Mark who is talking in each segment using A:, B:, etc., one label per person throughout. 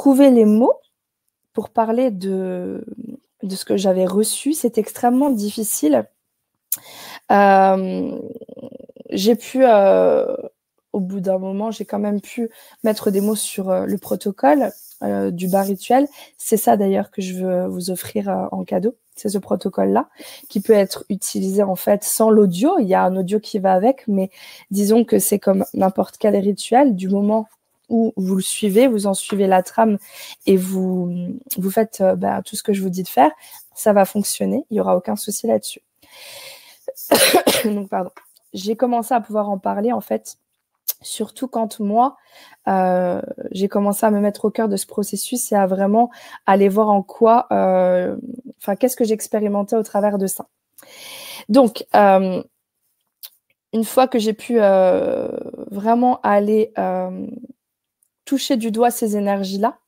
A: trouver les mots pour parler de, de ce que j'avais reçu. C'est extrêmement difficile. Euh, j'ai pu, euh, au bout d'un moment, j'ai quand même pu mettre des mots sur euh, le protocole du bas rituel. C'est ça d'ailleurs que je veux vous offrir en cadeau. C'est ce protocole-là qui peut être utilisé en fait sans l'audio. Il y a un audio qui va avec, mais disons que c'est comme n'importe quel rituel. Du moment où vous le suivez, vous en suivez la trame et vous, vous faites bah, tout ce que je vous dis de faire, ça va fonctionner. Il n'y aura aucun souci là-dessus. Donc, pardon. J'ai commencé à pouvoir en parler, en fait, surtout quand moi, euh, j'ai commencé à me mettre au cœur de ce processus et à vraiment aller voir en quoi, euh, enfin, qu'est-ce que j'expérimentais au travers de ça. Donc, euh, une fois que j'ai pu vraiment aller toucher du doigt ces énergies-là,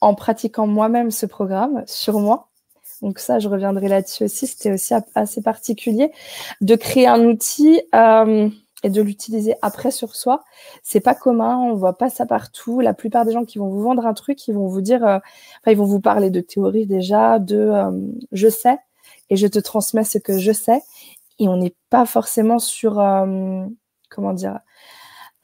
A: en pratiquant moi-même ce programme sur moi, donc ça, je reviendrai là-dessus aussi. C'était aussi assez particulier de créer un outil euh, et de l'utiliser après sur soi. C'est pas commun, on voit pas ça partout. La plupart des gens qui vont vous vendre un truc, ils vont vous dire, euh, enfin, ils vont vous parler de théorie déjà, de euh, je sais et je te transmets ce que je sais. Et on n'est pas forcément sur, comment dire,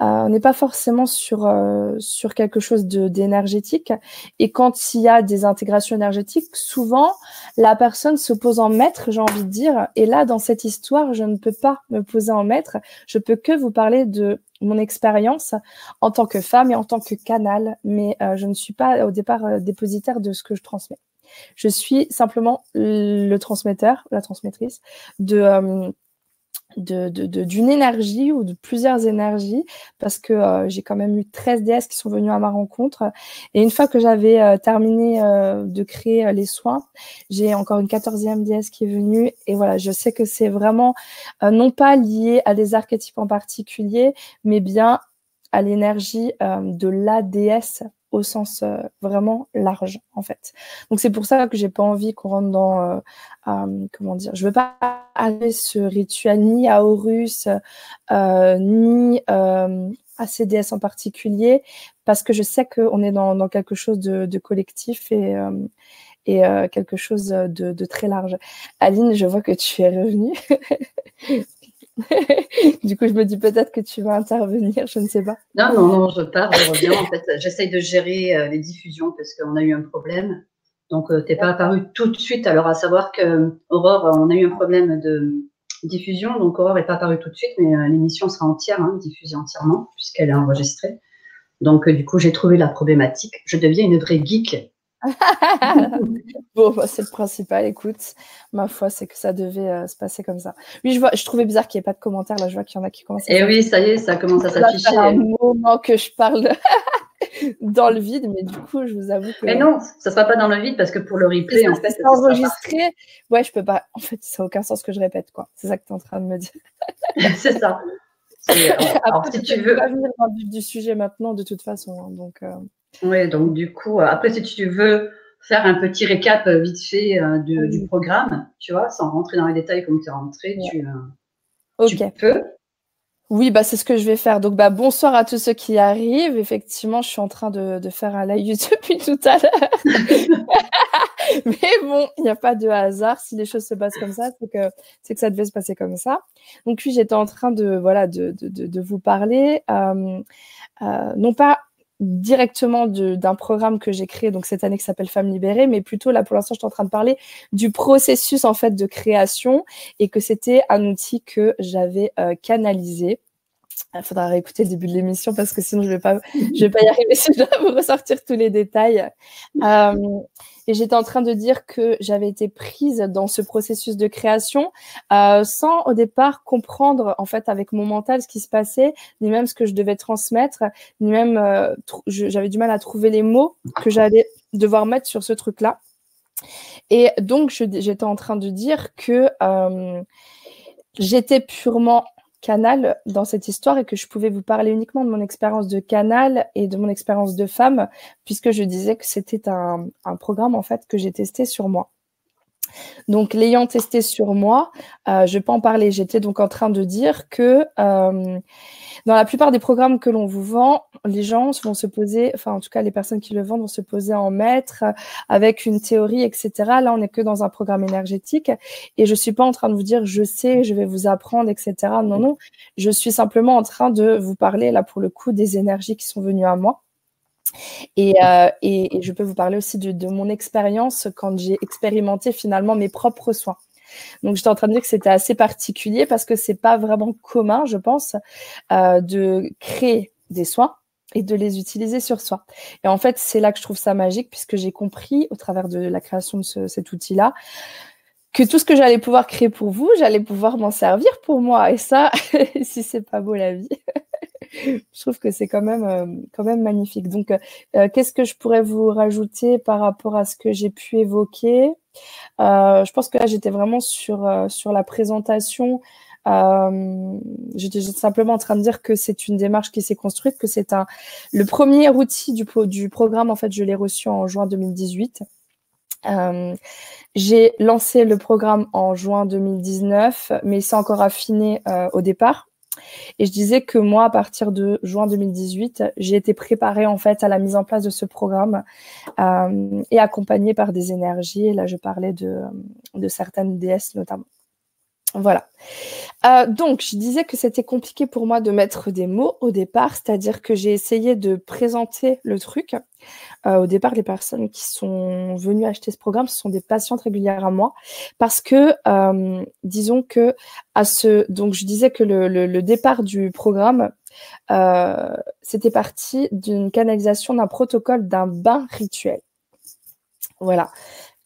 A: on n'est pas forcément sur, euh, sur quelque chose d'énergétique. Et quand il y a des intégrations énergétiques, souvent, la personne se pose en maître, j'ai envie de dire. Et là, dans cette histoire, je ne peux pas me poser en maître. Je peux que vous parler de mon expérience en tant que femme et en tant que canal. Mais euh, je ne suis pas au départ dépositaire de ce que je transmets. Je suis simplement le transmetteur, la transmettrice de d'une de, d'une énergie ou de plusieurs énergies parce que euh, j'ai quand même eu 13 déesses qui sont venues à ma rencontre. Et une fois que j'avais euh, terminé euh, de créer les soins j'ai encore une 14e déesse qui est venue. Et voilà je sais que c'est vraiment non pas lié à des archétypes en particulier mais bien à l'énergie de la déesse au sens euh, vraiment large en fait. Donc c'est pour ça que j'ai pas envie qu'on rentre dans euh, euh, comment dire, je veux pas aller ce rituel ni à Horus ni à CDS en particulier parce que je sais qu'on est dans, dans, quelque chose de, de collectif et et quelque chose de, de, très large. Aline, je vois que tu es revenue. du coup, je me dis peut-être que tu vas intervenir, je ne sais pas.
B: Non, non, non, je pars, je reviens. En fait, j'essaye de gérer euh, les diffusions parce qu'on a eu un problème. Donc, euh, tu n'es pas apparu tout de suite. Alors, à savoir que Aurore, on a eu un problème de diffusion. Donc, Aurore n'est pas apparue tout de suite, mais euh, l'émission sera entière, hein, diffusée entièrement, puisqu'elle est enregistrée. Donc, du coup, j'ai trouvé la problématique. Je deviens une vraie geek
A: bon, bah, c'est le principal. Écoute, ma foi, c'est que ça devait euh, se passer comme ça. Oui, je, vois, je trouvais bizarre qu'il n'y ait pas de commentaires. Là, je vois qu'il y en a qui commencent.
B: À Et eh oui, ça y est, ça commence à s'afficher.
A: un moment que je parle dans le vide, mais du coup, je vous avoue que.
B: Mais non, ça ne sera pas dans le vide parce que pour le replay, en fait.
A: C'est enregistré. Ouais, je peux pas. En fait, ça n'a aucun sens que je répète, quoi. C'est ça que tu es en train de me dire.
B: c'est ça.
A: Alors, si tu veux. pas venir dans le vif du sujet maintenant, de toute façon. Hein, donc. Euh,
B: oui, donc du coup, euh, après, si tu veux faire un petit récap euh, vite fait euh, du programme, tu vois, sans rentrer dans les détails comme tu es rentré, tu, peux.
A: Oui, bah, c'est ce que je vais faire. Donc, bah, bonsoir à tous ceux qui arrivent. Effectivement, je suis en train de, faire un live depuis tout à l'heure. Mais bon, il n'y a pas de hasard. Si les choses se passent comme ça, c'est que, c'est que ça devait se passer comme ça. Donc, oui, j'étais en train de, voilà, de, de, vous parler. non pas directement d'un programme que j'ai créé donc cette année qui s'appelle Femmes libérées, mais plutôt là pour l'instant je suis en train de parler du processus en fait de création et que c'était un outil que j'avais euh, canalisé. Il faudra réécouter le début de l'émission parce que sinon je vais vais pas y arriver si je vous ressortir tous les détails. Euh, et j'étais en train de dire que j'avais été prise dans ce processus de création euh, sans au départ comprendre en fait avec mon mental ce qui se passait, ni même ce que je devais transmettre, ni même euh, j'avais du mal à trouver les mots que j'allais devoir mettre sur ce truc-là. Et donc j'étais en train de dire que euh, j'étais purement canal dans cette histoire et que je pouvais vous parler uniquement de mon expérience de canal et de mon expérience de femme, puisque je disais que c'était un, programme en fait que j'ai testé sur moi. Donc, l'ayant testé sur moi, euh, je pas en parler. J'étais donc en train de dire que euh, dans la plupart des programmes que l'on vous vend, les gens vont se poser, enfin en tout cas les personnes qui le vendent vont se poser en maître avec une théorie, etc. Là, on n'est que dans un programme énergétique et je suis pas en train de vous dire je sais, je vais vous apprendre, etc. Non, non, je suis simplement en train de vous parler là pour le coup des énergies qui sont venues à moi. Et, euh, je peux vous parler aussi de mon expérience quand j'ai expérimenté finalement mes propres soins. Donc, j'étais en train de dire que c'était assez particulier parce que c'est pas vraiment commun, je pense, euh, de créer des soins et de les utiliser sur soi. Et en fait, c'est là que je trouve ça magique puisque j'ai compris au travers de la création de cet outil-là que tout ce que j'allais pouvoir créer pour vous, j'allais pouvoir m'en servir pour moi. Et ça, si c'est pas beau la vie, je trouve que c'est quand même, euh, quand même magnifique. Donc, euh, qu'est-ce que je pourrais vous rajouter par rapport à ce que j'ai pu évoquer? Euh, Je pense que là, j'étais vraiment sur, sur la présentation. j'étais simplement en train de dire que c'est une démarche qui s'est construite, que c'est un le premier outil du, du programme. En fait, je l'ai reçu en juin 2018. j'ai lancé le programme en juin 2019, mais il s'est encore affiné au départ. Et je disais que moi, à partir de juin 2018, j'ai été préparée en fait à la mise en place de ce programme euh, et accompagnée par des énergies. Et là, je parlais de, de certaines déesses notamment. Voilà. Euh, donc, je disais que c'était compliqué pour moi de mettre des mots au départ, c'est-à-dire que j'ai essayé de présenter le truc. Euh, au départ, les personnes qui sont venues acheter ce programme, ce sont des patientes régulières à moi, parce que, euh, disons que à ce, donc je disais que le, le, départ du programme, euh, c'était parti d'une canalisation d'un protocole d'un bain rituel. Voilà,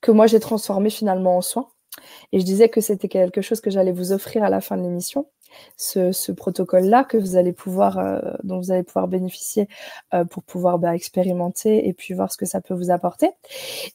A: que moi j'ai transformé finalement en soin. Et je disais que c'était quelque chose que j'allais vous offrir à la fin de l'émission ce, protocole-là que vous allez pouvoir, euh, dont vous allez pouvoir bénéficier euh, pour pouvoir bah, expérimenter et puis voir ce que ça peut vous apporter.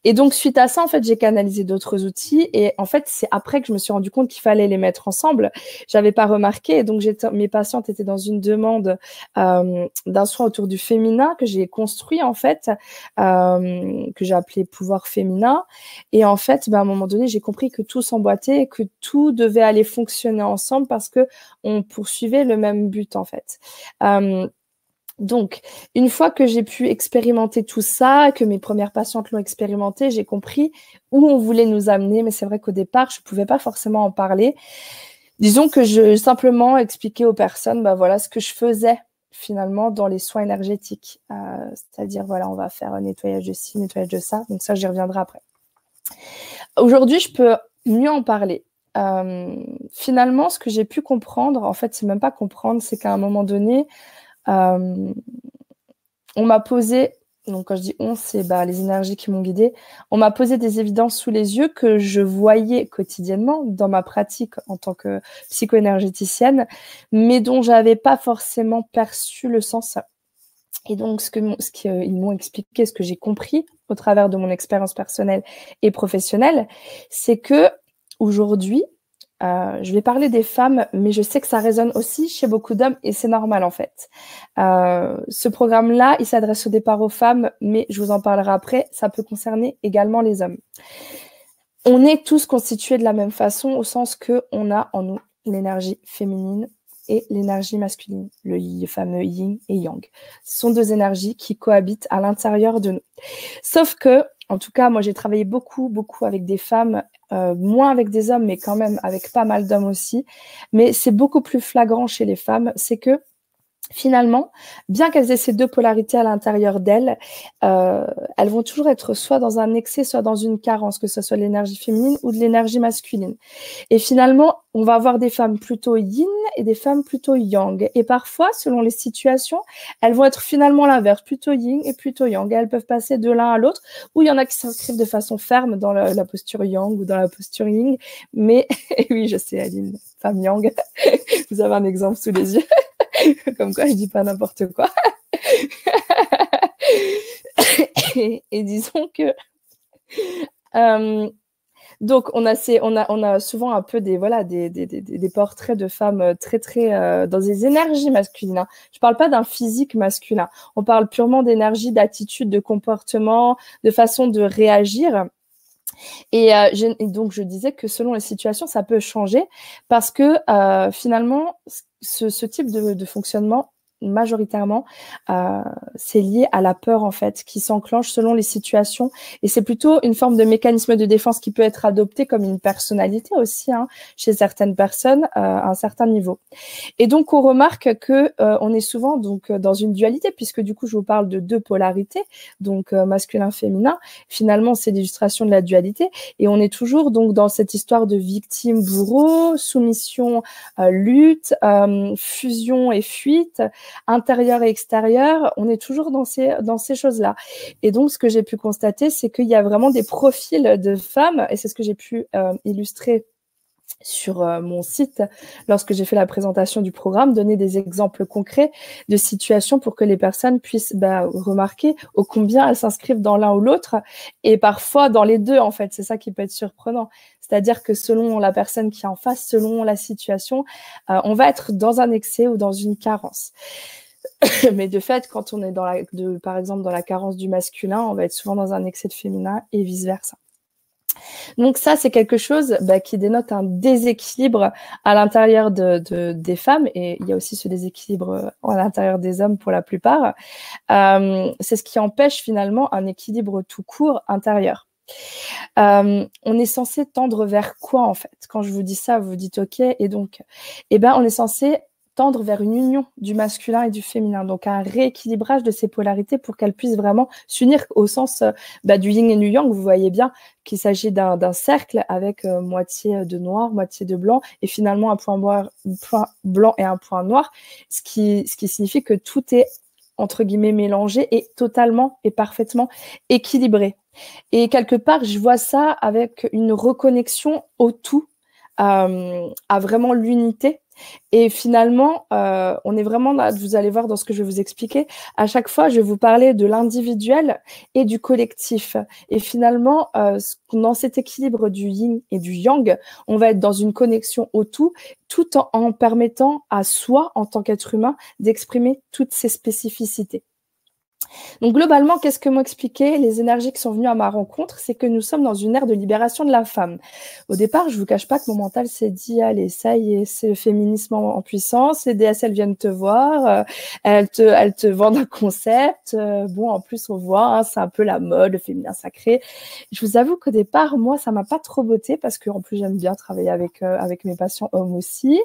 A: Et donc suite à ça, en fait, j'ai canalisé d'autres outils et en fait, c'est après que je me suis rendu compte qu'il fallait les mettre ensemble. J'avais pas remarqué donc mes patientes étaient dans une demande euh, d'un soin autour du féminin que j'ai construit en fait, que j'ai appelé pouvoir féminin. Et en fait, bah, à un moment donné, j'ai compris que tout s'emboîtait et que tout devait aller fonctionner ensemble parce que on poursuivait le même but en fait. Euh, donc, une fois que j'ai pu expérimenter tout ça, que mes premières patientes l'ont expérimenté, j'ai compris où on voulait nous amener. Mais c'est vrai qu'au départ, je ne pouvais pas forcément en parler. Disons que je simplement expliquais aux personnes, bah voilà, ce que je faisais finalement dans les soins énergétiques. Euh, c'est-à-dire, voilà, on va faire un nettoyage de ci, nettoyage de ça. Donc ça, j'y reviendrai après. Aujourd'hui, je peux mieux en parler. Euh, finalement, ce que j'ai pu comprendre, en fait, c'est même pas comprendre, c'est qu'à un moment donné, euh, on m'a posé, donc quand je dis on, c'est bah, les énergies qui m'ont guidée, on m'a posé des évidences sous les yeux que je voyais quotidiennement dans ma pratique en tant que psycho-énergéticienne, mais dont j'avais pas forcément perçu le sens. Et donc, ce que ce qu'ils m'ont expliqué, ce que j'ai compris au travers de mon expérience personnelle et professionnelle, c'est que aujourd'hui, euh, je vais parler des femmes, mais je sais que ça résonne aussi chez beaucoup d'hommes et c'est normal en fait. Euh, ce programme-là, il s'adresse au départ aux femmes, mais je vous en parlerai après, ça peut concerner également les hommes. On est tous constitués de la même façon au sens que on a en nous l'énergie féminine et l'énergie masculine, le fameux yin et yang. Ce sont deux énergies qui cohabitent à l'intérieur de nous. Sauf que, en tout cas, moi j'ai travaillé beaucoup, beaucoup avec des femmes euh, moins avec des hommes, mais quand même avec pas mal d'hommes aussi. Mais c'est beaucoup plus flagrant chez les femmes, c'est que finalement, bien qu'elles aient ces deux polarités à l'intérieur d'elles, euh, elles vont toujours être soit dans un excès, soit dans une carence, que ce soit l'énergie féminine ou de l'énergie masculine. Et finalement, on va avoir des femmes plutôt yin et des femmes plutôt yang. Et parfois, selon les situations, elles vont être finalement l'inverse, plutôt yin et plutôt yang. elles peuvent passer de l'un à l'autre, ou il y en a qui s'inscrivent de façon ferme dans la, la, posture yang ou dans la posture yin. Mais oui, je sais, Aline, femme yang, vous avez un exemple sous les yeux. Comme quoi, je dis pas n'importe quoi. et, disons que euh, donc on a, souvent un peu des voilà des, portraits de femmes très très euh, dans des énergies masculines. Hein. Je parle pas d'un physique masculin. On parle purement d'énergie, d'attitude, de comportement, de façon de réagir. Et, euh, donc, je disais que selon les situations, ça peut changer parce que euh, finalement, ce, type de, de, fonctionnement majoritairement, euh, c'est lié à la peur en fait qui s'enclenche selon les situations. Et c'est plutôt une forme de mécanisme de défense qui peut être adopté comme une personnalité aussi hein, chez certaines personnes euh, à un certain niveau. Et donc on remarque que euh, on est souvent donc dans une dualité puisque du coup je vous parle de deux polarités, donc masculin-féminin. Finalement c'est l'illustration de la dualité et on est toujours donc dans cette histoire de victime-bourreau, soumission, lutte, fusion et fuite intérieur et extérieur, on est toujours dans ces, dans ces choses-là. Et donc, ce que j'ai pu constater, c'est qu'il y a vraiment des profils de femmes, et c'est ce que j'ai pu euh, illustrer sur euh, mon site lorsque j'ai fait la présentation du programme, donner des exemples concrets de situations pour que les personnes puissent bah, remarquer au combien elles s'inscrivent dans l'un ou l'autre et parfois dans les deux en fait. C'est ça qui peut être surprenant. C'est-à-dire que selon la personne qui est en face, selon la situation, euh, on va être dans un excès ou dans une carence. Mais de fait, quand on est par exemple dans la carence du masculin, on va être souvent dans un excès de féminin et vice-versa. Donc ça, c'est quelque chose bah, qui dénote un déséquilibre à l'intérieur de, des femmes et il y a aussi ce déséquilibre à l'intérieur des hommes pour la plupart. Euh, c'est ce qui empêche finalement un équilibre tout court intérieur. Euh, on est censé tendre vers quoi en fait? Quand je vous dis ça, vous dites ok, et donc, eh ben, on est censé tendre vers une union du masculin et du féminin, donc un rééquilibrage de ces polarités pour qu'elles puissent vraiment s'unir au sens euh, bah, du yin et du yang. Vous voyez bien qu'il s'agit d'un cercle avec euh, moitié de noir, moitié de blanc, et finalement un point, un point blanc et un point noir, ce qui signifie que tout est entre guillemets mélangé et totalement et parfaitement équilibré. Et quelque part, je vois ça avec une reconnexion au tout, euh, à vraiment l'unité. Et finalement, euh, on est vraiment là, vous allez voir dans ce que je vais vous expliquer, à chaque fois, je vais vous parler de l'individuel et du collectif. Et finalement, euh, dans cet équilibre du yin et du yang, on va être dans une connexion au tout, tout en, en permettant à soi, en tant qu'être humain, d'exprimer toutes ses spécificités. Donc globalement, qu'est-ce que m'ont expliqué les énergies qui sont venues à ma rencontre? C'est que nous sommes dans une ère de libération de la femme. Au départ, je vous cache pas que mon mental s'est dit, allez, ça y est, c'est le féminisme en, puissance, les DSL viennent te voir, euh, elles, te, elles te vendent un concept. Euh, bon, en plus, on voit, hein, c'est un peu la mode, le féminin sacré. Je vous avoue qu'au départ, moi, ça m'a pas trop botté parce qu'en plus, j'aime bien travailler avec, euh, avec mes patients hommes aussi.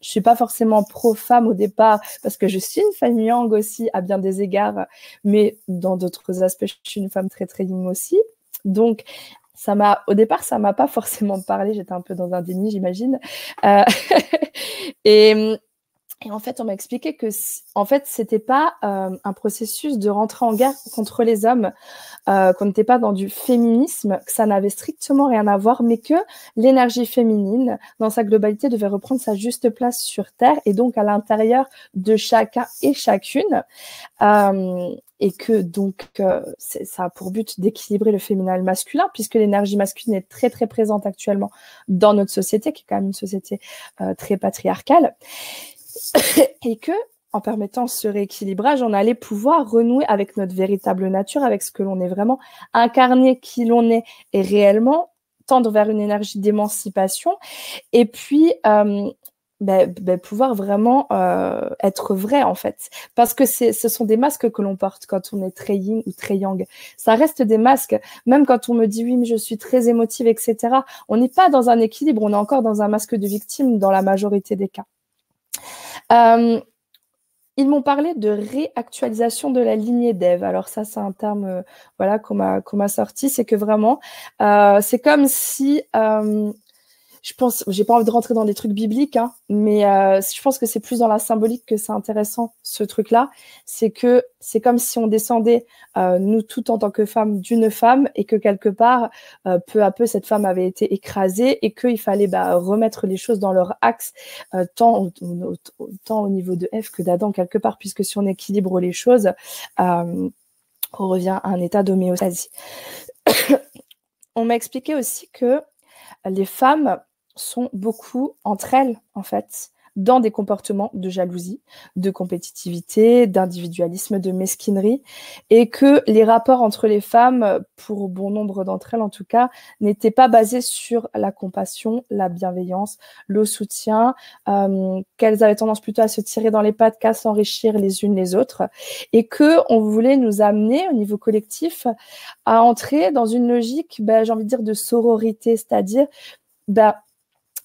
A: Je suis pas forcément pro-femme au départ parce que je suis une femme yang aussi à bien des égards, mais dans d'autres aspects, je suis une femme très très yin aussi. Donc, ça m'a, au départ, ça m'a pas forcément parlé. J'étais un peu dans un déni, j'imagine. Euh, et et en fait, on m'a expliqué que, en fait, c'était pas euh, un processus de rentrer en guerre contre les hommes, euh, qu'on n'était pas dans du féminisme, que ça n'avait strictement rien à voir, mais que l'énergie féminine, dans sa globalité, devait reprendre sa juste place sur Terre et donc à l'intérieur de chacun et chacune. Euh, et que donc euh, ça a pour but d'équilibrer le féminin et le masculin, puisque l'énergie masculine est très très présente actuellement dans notre société, qui est quand même une société euh, très patriarcale. et que en permettant ce rééquilibrage, on allait pouvoir renouer avec notre véritable nature, avec ce que l'on est vraiment, incarner qui l'on est et réellement tendre vers une énergie d'émancipation. Et puis euh, ben, ben, pouvoir vraiment euh, être vrai en fait. Parce que ce sont des masques que l'on porte quand on est très yin ou très yang. Ça reste des masques. Même quand on me dit oui mais je suis très émotive etc on n'est pas dans un équilibre on est encore dans un masque de victime dans la majorité des cas euh, ils m'ont parlé de réactualisation de la lignée d'Ève. Alors ça, c'est un terme euh, voilà qu'on m'a m'a sorti. C'est que vraiment, euh, c'est comme si je pense, j'ai pas envie de rentrer dans des trucs bibliques, hein, mais euh, je pense que c'est plus dans la symbolique que c'est intéressant ce truc-là. C'est que c'est comme si on descendait euh, nous toutes en tant que femmes d'une femme et que quelque part, euh, peu à peu, cette femme avait été écrasée et qu'il fallait bah, remettre les choses dans leur axe, euh, tant, au, tant au niveau de F que d'Adam quelque part, puisque si on équilibre les choses, euh, on revient à un état d'homéostasie. on m'a expliqué aussi que les femmes sont beaucoup entre elles, en fait, dans des comportements de jalousie, de compétitivité, d'individualisme, de mesquinerie, et que les rapports entre les femmes, pour bon nombre d'entre elles en tout cas, n'étaient pas basés sur la compassion, la bienveillance, le soutien, euh, qu'elles avaient tendance plutôt à se tirer dans les pattes qu'à s'enrichir les unes les autres, et que on voulait nous amener au niveau collectif à entrer dans une logique, ben, j'ai envie de dire, de sororité, c'est-à-dire ben,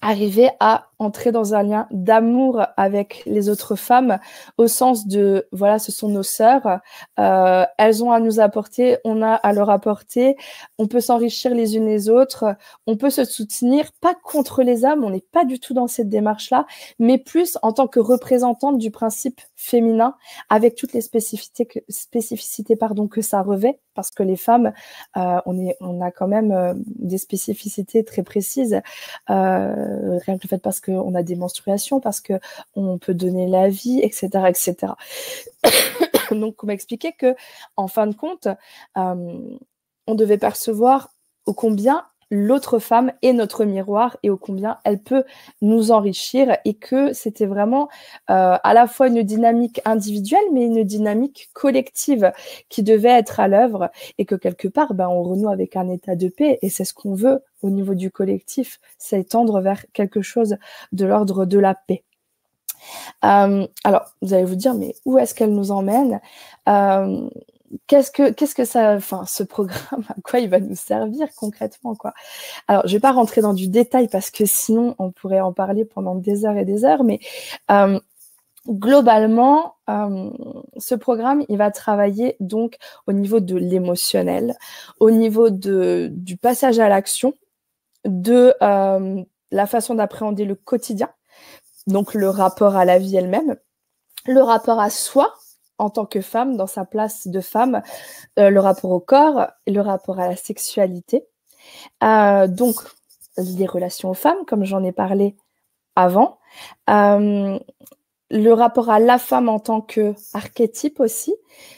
A: arriver à entrer dans un lien d'amour avec les autres femmes au sens de voilà ce sont nos sœurs euh, elles ont à nous apporter on a à leur apporter on peut s'enrichir les unes les autres on peut se soutenir pas contre les hommes on n'est pas du tout dans cette démarche là mais plus en tant que représentante du principe féminin avec toutes les spécificités que, spécificités pardon que ça revêt parce que les femmes euh, on est on a quand même euh, des spécificités très précises rien que le fait parce qu'on a des menstruations, parce que on peut donner la vie, etc., etc. Donc, on m'a expliqué que, en fin de compte, euh, on devait percevoir au combien l'autre femme est notre miroir et au combien elle peut nous enrichir et que c'était vraiment euh, à la fois une dynamique individuelle mais une dynamique collective qui devait être à l'œuvre et que quelque part ben, on renoue avec un état de paix et c'est ce qu'on veut au niveau du collectif, c'est tendre vers quelque chose de l'ordre de la paix. Euh, alors, vous allez vous dire, mais où est-ce qu'elle nous emmène? Euh, qu'est-ce que qu'est-ce que ça enfin ce programme à quoi il va nous servir concrètement quoi? Alors je vais pas rentrer dans du détail parce que sinon on pourrait en parler pendant des heures et des heures mais euh, globalement euh, ce programme il va travailler donc au niveau de l'émotionnel au niveau de du passage à l'action de euh, la façon d'appréhender le quotidien donc le rapport à la vie elle-même le rapport à soi en tant que femme, dans sa place de femme, euh, le rapport au corps, le rapport à la sexualité. Euh, donc, les relations aux femmes, comme j'en ai parlé avant. Euh, le rapport à la femme en tant que archétype aussi,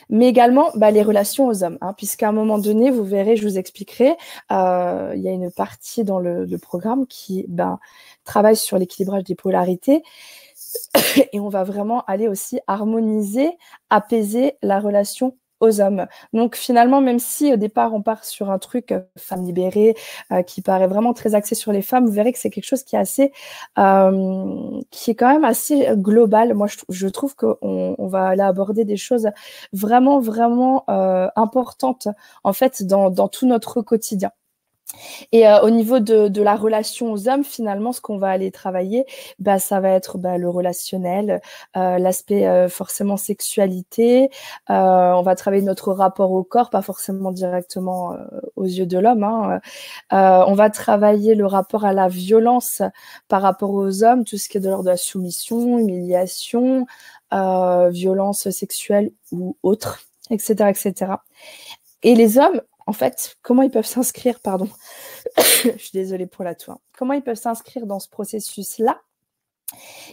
A: mais également bah, les relations aux hommes, hein, puisqu'à un moment donné, vous verrez, je vous expliquerai, il y a une partie dans le, le programme qui ben, travaille sur l'équilibrage des polarités et on va vraiment aller aussi harmoniser, apaiser la relation aux hommes. Donc finalement, même si au départ on part sur un truc euh, femme libérée euh, qui paraît vraiment très axé sur les femmes, vous verrez que c'est quelque chose qui est assez, euh, qui est quand même assez global. Moi, je, trouve qu'on on va aller aborder des choses vraiment vraiment importantes en fait dans tout notre quotidien. Et euh, au niveau de, de, la relation aux hommes, finalement, ce qu'on va aller travailler, bah, ça va être bah, le relationnel, euh, l'aspect euh, forcément sexualité. Euh, on va travailler notre rapport au corps, pas forcément directement euh, aux yeux de l'homme. Hein. on va travailler le rapport à la violence par rapport aux hommes, tout ce qui est de l'ordre de la soumission, humiliation, violence sexuelle ou autre, etc., etc. Et les hommes, en fait, comment ils peuvent s'inscrire, pardon, je suis désolée pour la toux, comment ils peuvent s'inscrire dans ce processus-là?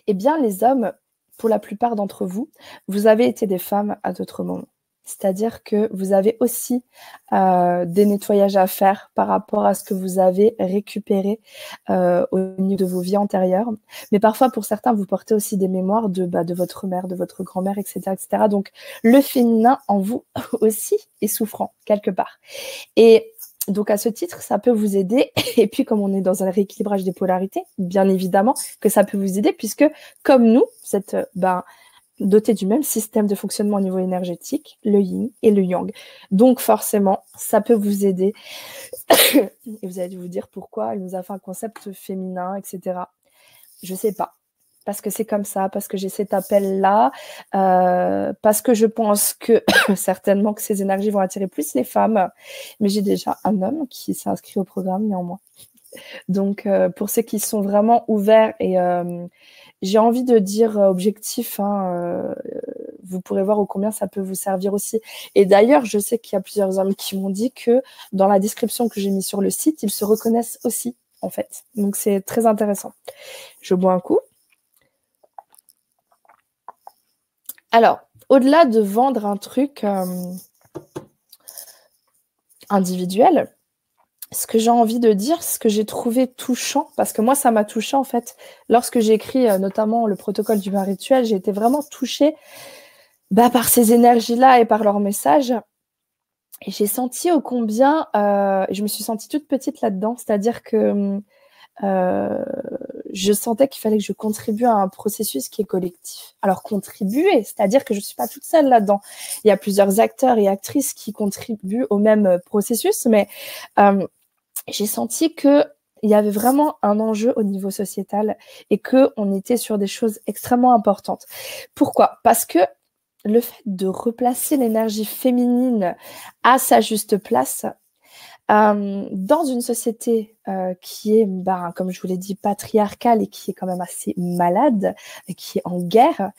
A: Eh bien, les hommes, pour la plupart d'entre vous, vous avez été des femmes à d'autres moments. C'est-à-dire que vous avez aussi euh, des nettoyages à faire par rapport à ce que vous avez récupéré euh, au niveau de vos vies antérieures. Mais parfois, pour certains, vous portez aussi des mémoires de, bah, de votre mère, de votre grand-mère, etc., etc. Donc, le féminin en vous aussi est souffrant quelque part. Et donc à ce titre, ça peut vous aider. Et puis comme on est dans un rééquilibrage des polarités, bien évidemment que ça peut vous aider puisque comme nous, cette ben dotés du même système de fonctionnement au niveau énergétique, le yin et le yang. Donc forcément, ça peut vous aider. et vous allez vous dire pourquoi elle nous a fait un concept féminin, etc. Je sais pas. Parce que c'est comme ça, parce que j'ai cet appel-là, euh, parce que je pense que certainement que ces énergies vont attirer plus les femmes. Mais j'ai déjà un homme qui s'est inscrit au programme néanmoins. Donc, euh, pour ceux qui sont vraiment ouverts et euh, j'ai envie de dire euh, objectif, hein, euh, vous pourrez voir au combien ça peut vous servir aussi. Et d'ailleurs, je sais qu'il y a plusieurs hommes qui m'ont dit que dans la description que j'ai mis sur le site, ils se reconnaissent aussi, en fait. Donc c'est très intéressant. Je bois un coup. Alors, au-delà de vendre un truc euh, individuel, ce que j'ai envie de dire, ce que j'ai trouvé touchant, parce que moi, ça m'a touché en fait, lorsque j'ai écrit euh, notamment le protocole du bain rituel, j'ai été vraiment touchée bah, par ces énergies-là et par leurs messages. Et j'ai senti au combien, euh, je me suis sentie toute petite là-dedans, c'est-à-dire que euh, je sentais qu'il fallait que je contribue à un processus qui est collectif. Alors contribuer, c'est-à-dire que je ne suis pas toute seule là-dedans. Il y a plusieurs acteurs et actrices qui contribuent au même processus, mais j'ai senti que il y avait vraiment un enjeu au niveau sociétal et que on était sur des choses extrêmement importantes. Pourquoi? Parce que le fait de replacer l'énergie féminine à sa juste place euh, dans une société euh, qui est, bah, comme je vous l'ai dit, patriarcale et qui est quand même assez malade, et qui est en guerre,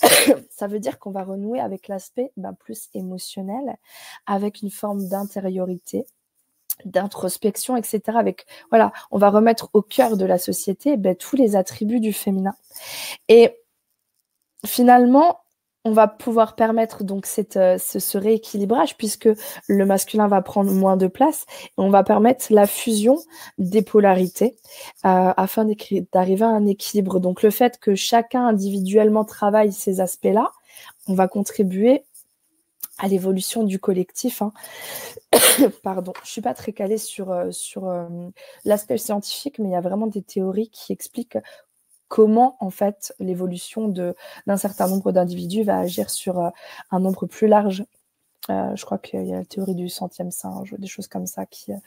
A: ça veut dire qu'on va renouer avec l'aspect bah, plus émotionnel, avec une forme d'intériorité, d'introspection, etc. Avec voilà, on va remettre au cœur de la société ben, tous les attributs du féminin. Et finalement, on va pouvoir permettre donc cette, euh, ce, rééquilibrage puisque le masculin va prendre moins de place et on va permettre la fusion des polarités euh, afin d'arriver à un équilibre. Donc le fait que chacun individuellement travaille ces aspects-là, on va contribuer à l'évolution du collectif. Hein. Pardon, je suis pas très calée sur, euh, sur l'aspect scientifique, mais il y a vraiment des théories qui expliquent comment en fait l'évolution d'un certain nombre d'individus va agir sur euh, un nombre plus large. Euh, je crois qu'il y a la théorie du centième singe, des choses comme ça qui, euh,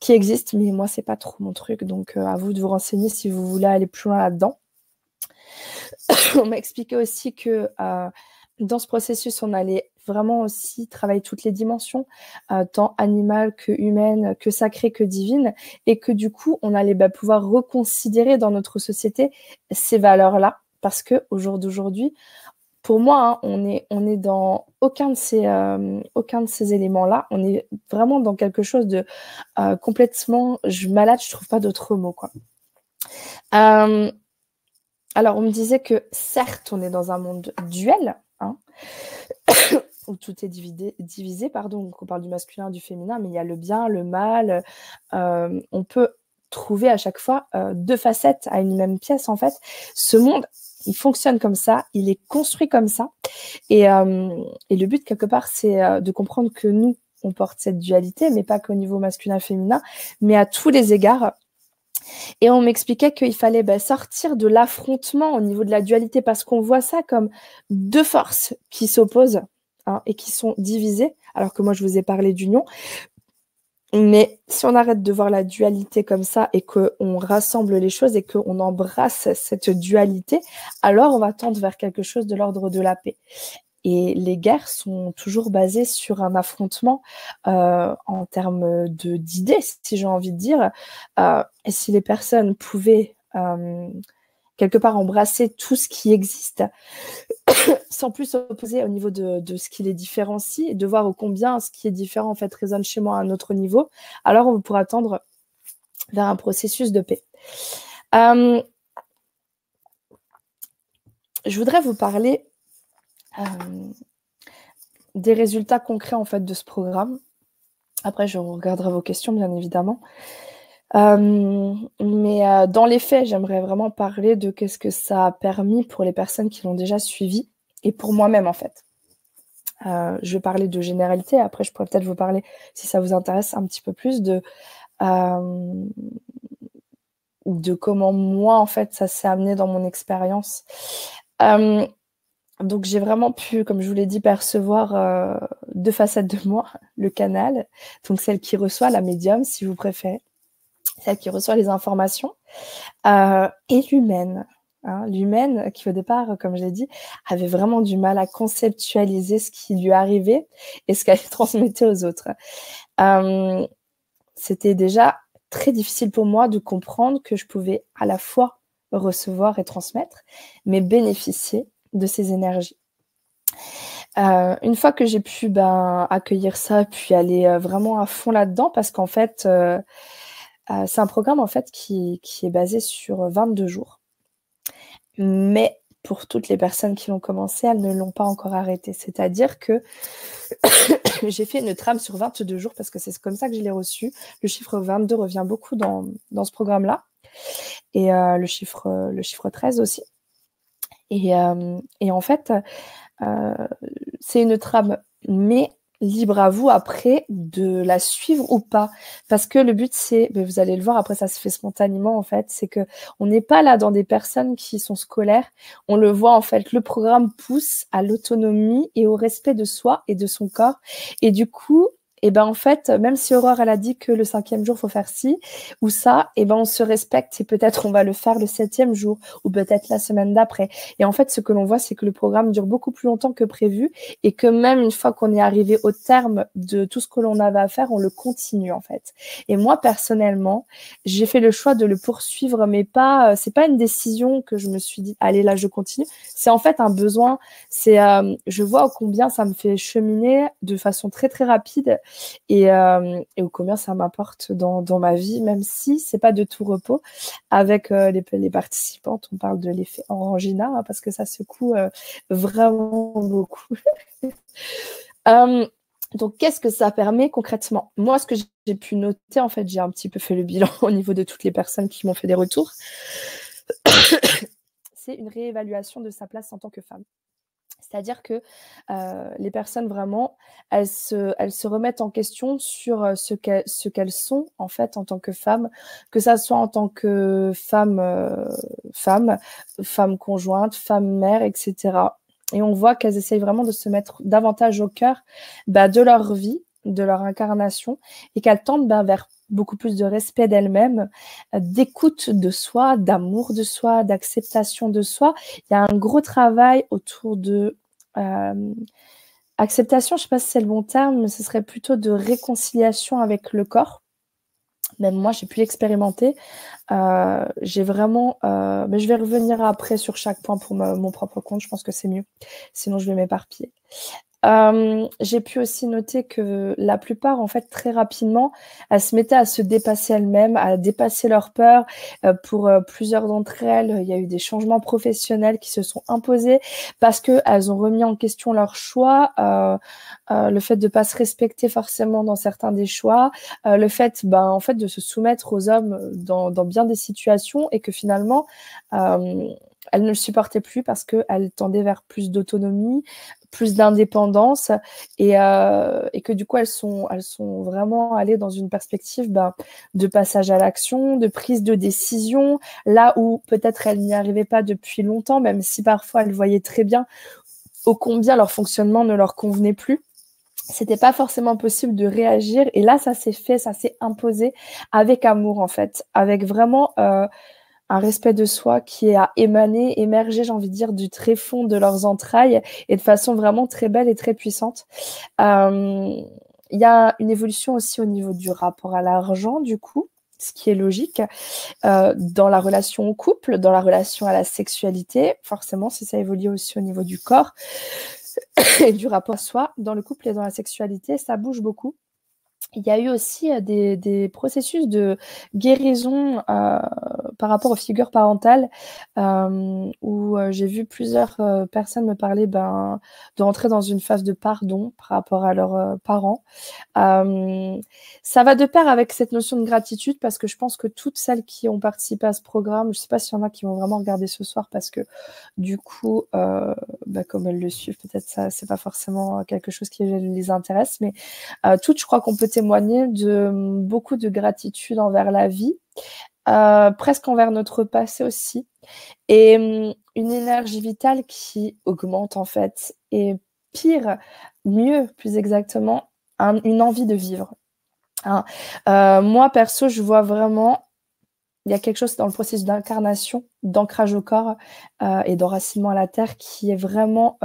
A: qui existent, mais moi c'est pas trop mon truc, donc à vous de vous renseigner si vous voulez aller plus loin là-dedans. On m'a expliqué aussi que dans ce processus, on allait vraiment aussi travailler toutes les dimensions, euh, tant animales que humaines, que sacrées, que divines, et que du coup, on allait bah, pouvoir reconsidérer dans notre société ces valeurs-là, parce que au jour d'aujourd'hui, pour moi, hein, on est on est dans aucun de ces euh, aucun de ces éléments-là. On est vraiment dans quelque chose de euh, complètement je malade. Je trouve pas d'autre mot quoi. alors, on me disait que certes, on est dans un monde duel, hein, où tout est divisé, pardon, on parle du masculin, du féminin, mais il y a le bien, le mal. Euh, on peut trouver à chaque fois euh, deux facettes à une même pièce, en fait. Ce monde, il fonctionne comme ça, il est construit comme ça. Et, euh, le but, quelque part, c'est de comprendre que nous, on porte cette dualité, mais pas qu'au niveau masculin-féminin, mais à tous les égards, et on m'expliquait qu'il fallait bah, sortir de l'affrontement au niveau de la dualité parce qu'on voit ça comme deux forces qui s'opposent hein, et qui sont divisées, alors que moi je vous ai parlé d'union. Mais si on arrête de voir la dualité comme ça et qu'on rassemble les choses et qu'on embrasse cette dualité, alors on va tendre vers quelque chose de l'ordre de la paix. Et les guerres sont toujours basées sur un affrontement euh, en termes d'idées, si j'ai envie de dire. Euh, et si les personnes pouvaient euh, quelque part embrasser tout ce qui existe, sans plus s'opposer au niveau de, de, ce qui les différencie, et de voir combien ce qui est différent en fait résonne chez moi à un autre niveau, alors on pourra tendre vers un processus de paix. Euh, je voudrais vous parler euh, des résultats concrets en fait de ce programme. Après, je regarderai vos questions, bien évidemment. Euh, mais euh, dans les faits, j'aimerais vraiment parler de qu'est-ce que ça a permis pour les personnes qui l'ont déjà suivi et pour moi-même en fait. je vais parler de généralité. Après, je pourrais peut-être vous parler, si ça vous intéresse, un petit peu plus de de comment moi en fait ça s'est amené dans mon expérience. Donc j'ai vraiment pu, comme je vous l'ai dit, percevoir euh, deux facettes de moi, le canal, donc celle qui reçoit la médium, si vous préférez, celle qui reçoit les informations, euh, et l'humaine. Hein, l'humaine qui au départ, comme je l'ai dit, avait vraiment du mal à conceptualiser ce qui lui arrivait et ce qu'elle transmettait aux autres. Euh, C'était déjà très difficile pour moi de comprendre que je pouvais à la fois recevoir et transmettre, mais bénéficier de ces énergies. Euh, une fois que j'ai pu ben, accueillir ça, puis aller vraiment à fond là-dedans, parce qu'en fait, euh, c'est un programme en fait qui, qui, est basé sur 22 jours. Mais pour toutes les personnes qui l'ont commencé, elles ne l'ont pas encore arrêté. C'est-à-dire que j'ai fait une trame sur 22 jours parce que c'est comme ça que je l'ai reçu. Le chiffre 22 revient beaucoup dans, dans ce programme-là. Et euh, le, chiffre, le chiffre 13 aussi. Et, et en fait, c'est une trame, mais libre à vous après de la suivre ou pas. Parce que le but c'est vous allez le voir après ça se fait spontanément en fait c'est que on n'est pas là dans des personnes qui sont scolaires. On le voit en fait le programme pousse à l'autonomie et au respect de soi et de son corps. Et du coup et ben en fait, même si Aurore elle a dit que le cinquième jour faut faire ci ou ça, et ben on se respecte et peut-être on va le faire le septième jour ou peut-être la semaine d'après. Et en fait, ce que l'on voit, c'est que le programme dure beaucoup plus longtemps que prévu et que même une fois qu'on est arrivé au terme de tout ce que l'on avait à faire, on le continue en fait. Et moi personnellement, j'ai fait le choix de le poursuivre, mais pas, euh, c'est pas une décision que je me suis dit, allez là je continue. C'est en fait un besoin. C'est, euh, je vois combien ça me fait cheminer de façon très très rapide et, euh, combien ça m'apporte dans, ma vie, même si c'est pas de tout repos. Avec euh, les, participantes, on parle de l'effet Orangina hein, parce que ça secoue euh, vraiment beaucoup. donc, qu'est-ce que ça permet concrètement? Moi, ce que j'ai pu noter, en fait, j'ai un petit peu fait le bilan au niveau de toutes les personnes qui m'ont fait des retours. c'est une réévaluation de sa place en tant que femme. C'est-à-dire que euh, les personnes vraiment, elles se, elles se remettent en question sur euh, ce qu'elles, ce sont en fait en tant que femmes, que ça soit en tant que femme, euh, femme, femme conjointe, femme mère, etc. Et on voit qu'elles essayent vraiment de se mettre davantage au cœur bah, de leur vie, de leur incarnation, et qu'elles tendent bah, vers beaucoup plus de respect d'elle-même, d'écoute de soi, d'amour de soi, d'acceptation de soi. Il y a un gros travail autour de euh, acceptation, je ne sais pas si c'est le bon terme, mais ce serait plutôt de réconciliation avec le corps. Même moi, j'ai pu l'expérimenter. Euh, j'ai vraiment, euh, mais je vais revenir après sur chaque point pour mon propre compte. Je pense que c'est mieux. Sinon, je vais m'éparpiller. Euh, j'ai pu aussi noter que la plupart, en fait, très rapidement, elles se mettaient à se dépasser elles-mêmes, à dépasser leurs peurs. Euh, pour euh, plusieurs d'entre elles, il y a eu des changements professionnels qui se sont imposés parce que elles ont remis en question leur choix, le fait de pas se respecter forcément dans certains des choix, le fait, ben, en fait, de se soumettre aux hommes dans, dans bien des situations et que finalement elle ne le supportait plus parce qu'elle tendait vers plus d'autonomie, plus d'indépendance et, euh, et, que du coup elles sont, elles sont vraiment allées dans une perspective ben, de passage à l'action, de prise de décision, là où peut-être elles n'y arrivaient pas depuis longtemps, même si parfois elles voyaient très bien au combien leur fonctionnement ne leur convenait plus. C'était pas forcément possible de réagir et là ça s'est fait ça s'est imposé avec amour en fait avec vraiment euh, un respect de soi qui a émané, émergé, j'ai envie de dire, du très fond de leurs entrailles et de façon vraiment très belle et très puissante. Euh, il y a une évolution aussi au niveau du rapport à l'argent, du coup, ce qui est logique, euh, dans la relation au couple, dans la relation à la sexualité, forcément, si ça évolue aussi au niveau du corps et du rapport à soi, dans le couple et dans la sexualité, ça bouge beaucoup. Il y a eu aussi euh, des, processus de guérison euh, par rapport aux figures parentales euh, où j'ai vu plusieurs personnes me parler ben, de rentrer dans une phase de pardon par rapport à leurs parents. ça va de pair avec cette notion de gratitude parce que je pense que toutes celles qui ont participé à ce programme, je ne sais pas s'il y en a qui vont vraiment regarder ce soir parce que du coup, ben, comme elles le suivent, peut-être ça c'est pas forcément quelque chose qui les intéresse, mais toutes, je crois qu'on peut de beaucoup de gratitude envers la vie, euh, presque envers notre passé aussi, et hum, une énergie vitale qui augmente en fait, et pire, mieux, plus exactement, une envie de vivre. Hein. Euh, moi, perso, je vois vraiment, il y a quelque chose dans le processus d'incarnation, d'ancrage au corps euh, et d'enracinement à la terre qui est vraiment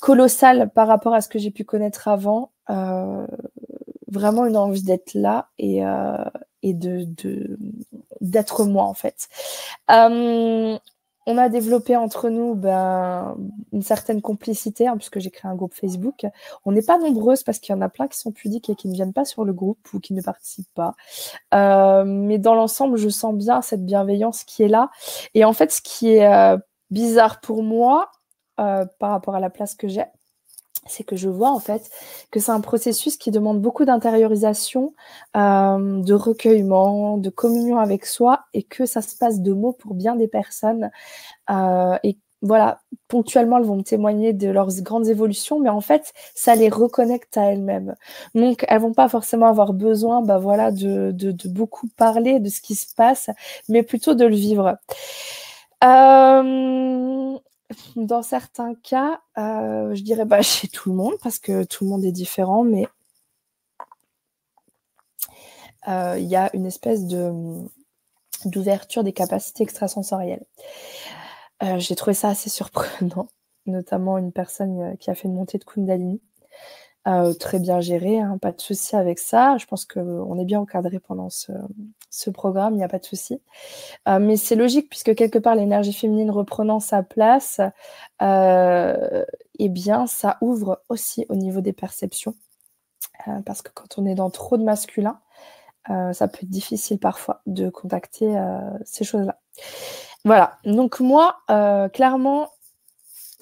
A: colossal par rapport à ce que j'ai pu connaître avant vraiment une envie d'être là et, euh, et de d'être moi en fait. Euh, on a développé entre nous ben, une certaine complicité, hein, puisque j'ai créé un groupe Facebook. On n'est pas nombreuses parce qu'il y en a plein qui sont pudiques et qui ne viennent pas sur le groupe ou qui ne participent pas. Euh, mais dans l'ensemble, je sens bien cette bienveillance qui est là. Et en fait, ce qui est bizarre pour moi, par rapport à la place que j'ai, c'est que je vois en fait que c'est un processus qui demande beaucoup d'intériorisation, euh, de recueillement, de communion avec soi, et que ça se passe de mots pour bien des personnes. Euh, et voilà, ponctuellement, elles vont me témoigner de leurs grandes évolutions, mais en fait, ça les reconnecte à elles-mêmes. Donc, elles vont pas forcément avoir besoin, bah voilà, de, beaucoup parler de ce qui se passe, mais plutôt de le vivre. Euh, dans certains cas, euh, je dirais pas chez tout le monde, parce que tout le monde est différent, mais euh, il y a une espèce de d'ouverture des capacités extrasensorielles. Euh, j'ai trouvé ça assez surprenant, notamment une personne qui a fait une montée de Kundalini. Euh, très bien géré, hein, pas de souci avec ça. Je pense qu'on est bien encadré pendant ce, ce programme, il n'y a pas de souci. Euh, mais c'est logique puisque quelque part l'énergie féminine reprenant sa place, euh, eh bien ça ouvre aussi au niveau des perceptions. Euh, parce que quand on est dans trop de masculin, euh, ça peut être difficile parfois de contacter euh, ces choses-là. Voilà, donc moi, clairement,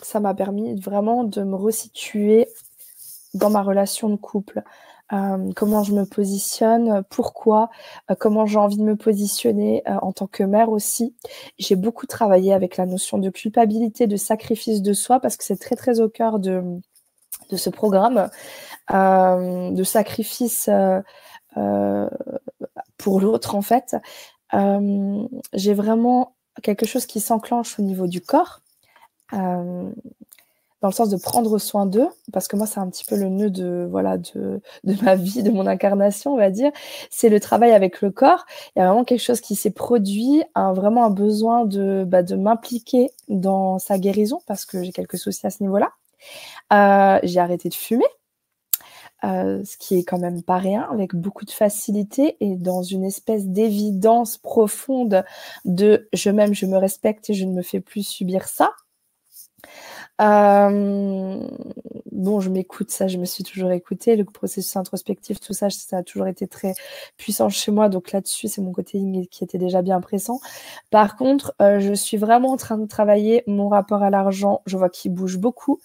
A: ça m'a permis vraiment de me resituer dans ma relation de couple. Euh, comment je me positionne, pourquoi, euh, comment j'ai envie de me positionner euh, en tant que mère aussi. J'ai beaucoup travaillé avec la notion de culpabilité, de sacrifice de soi, parce que c'est très très au cœur de, de ce programme, de sacrifice pour l'autre en fait. j'ai vraiment quelque chose qui s'enclenche au niveau du corps dans le sens de prendre soin d'eux, parce que moi, c'est un petit peu le nœud de, voilà, de, de ma vie, de mon incarnation, on va dire. C'est le travail avec le corps. Il y a vraiment quelque chose qui s'est produit, un, vraiment un besoin de, bah, de m'impliquer dans sa guérison, parce que j'ai quelques soucis à ce niveau-là. Euh, j'ai arrêté de fumer. Euh, ce qui est quand même pas rien, avec beaucoup de facilité et dans une espèce d'évidence profonde de je m'aime, je me respecte et je ne me fais plus subir ça. Euh, bon, je m'écoute, ça, je me suis toujours écoutée. Le processus introspectif, tout ça, ça a toujours été très puissant chez moi. Donc là-dessus, c'est mon côté qui était déjà bien pressant. Par contre, euh, je suis vraiment en train de travailler mon rapport à l'argent. Je vois qu'il bouge beaucoup.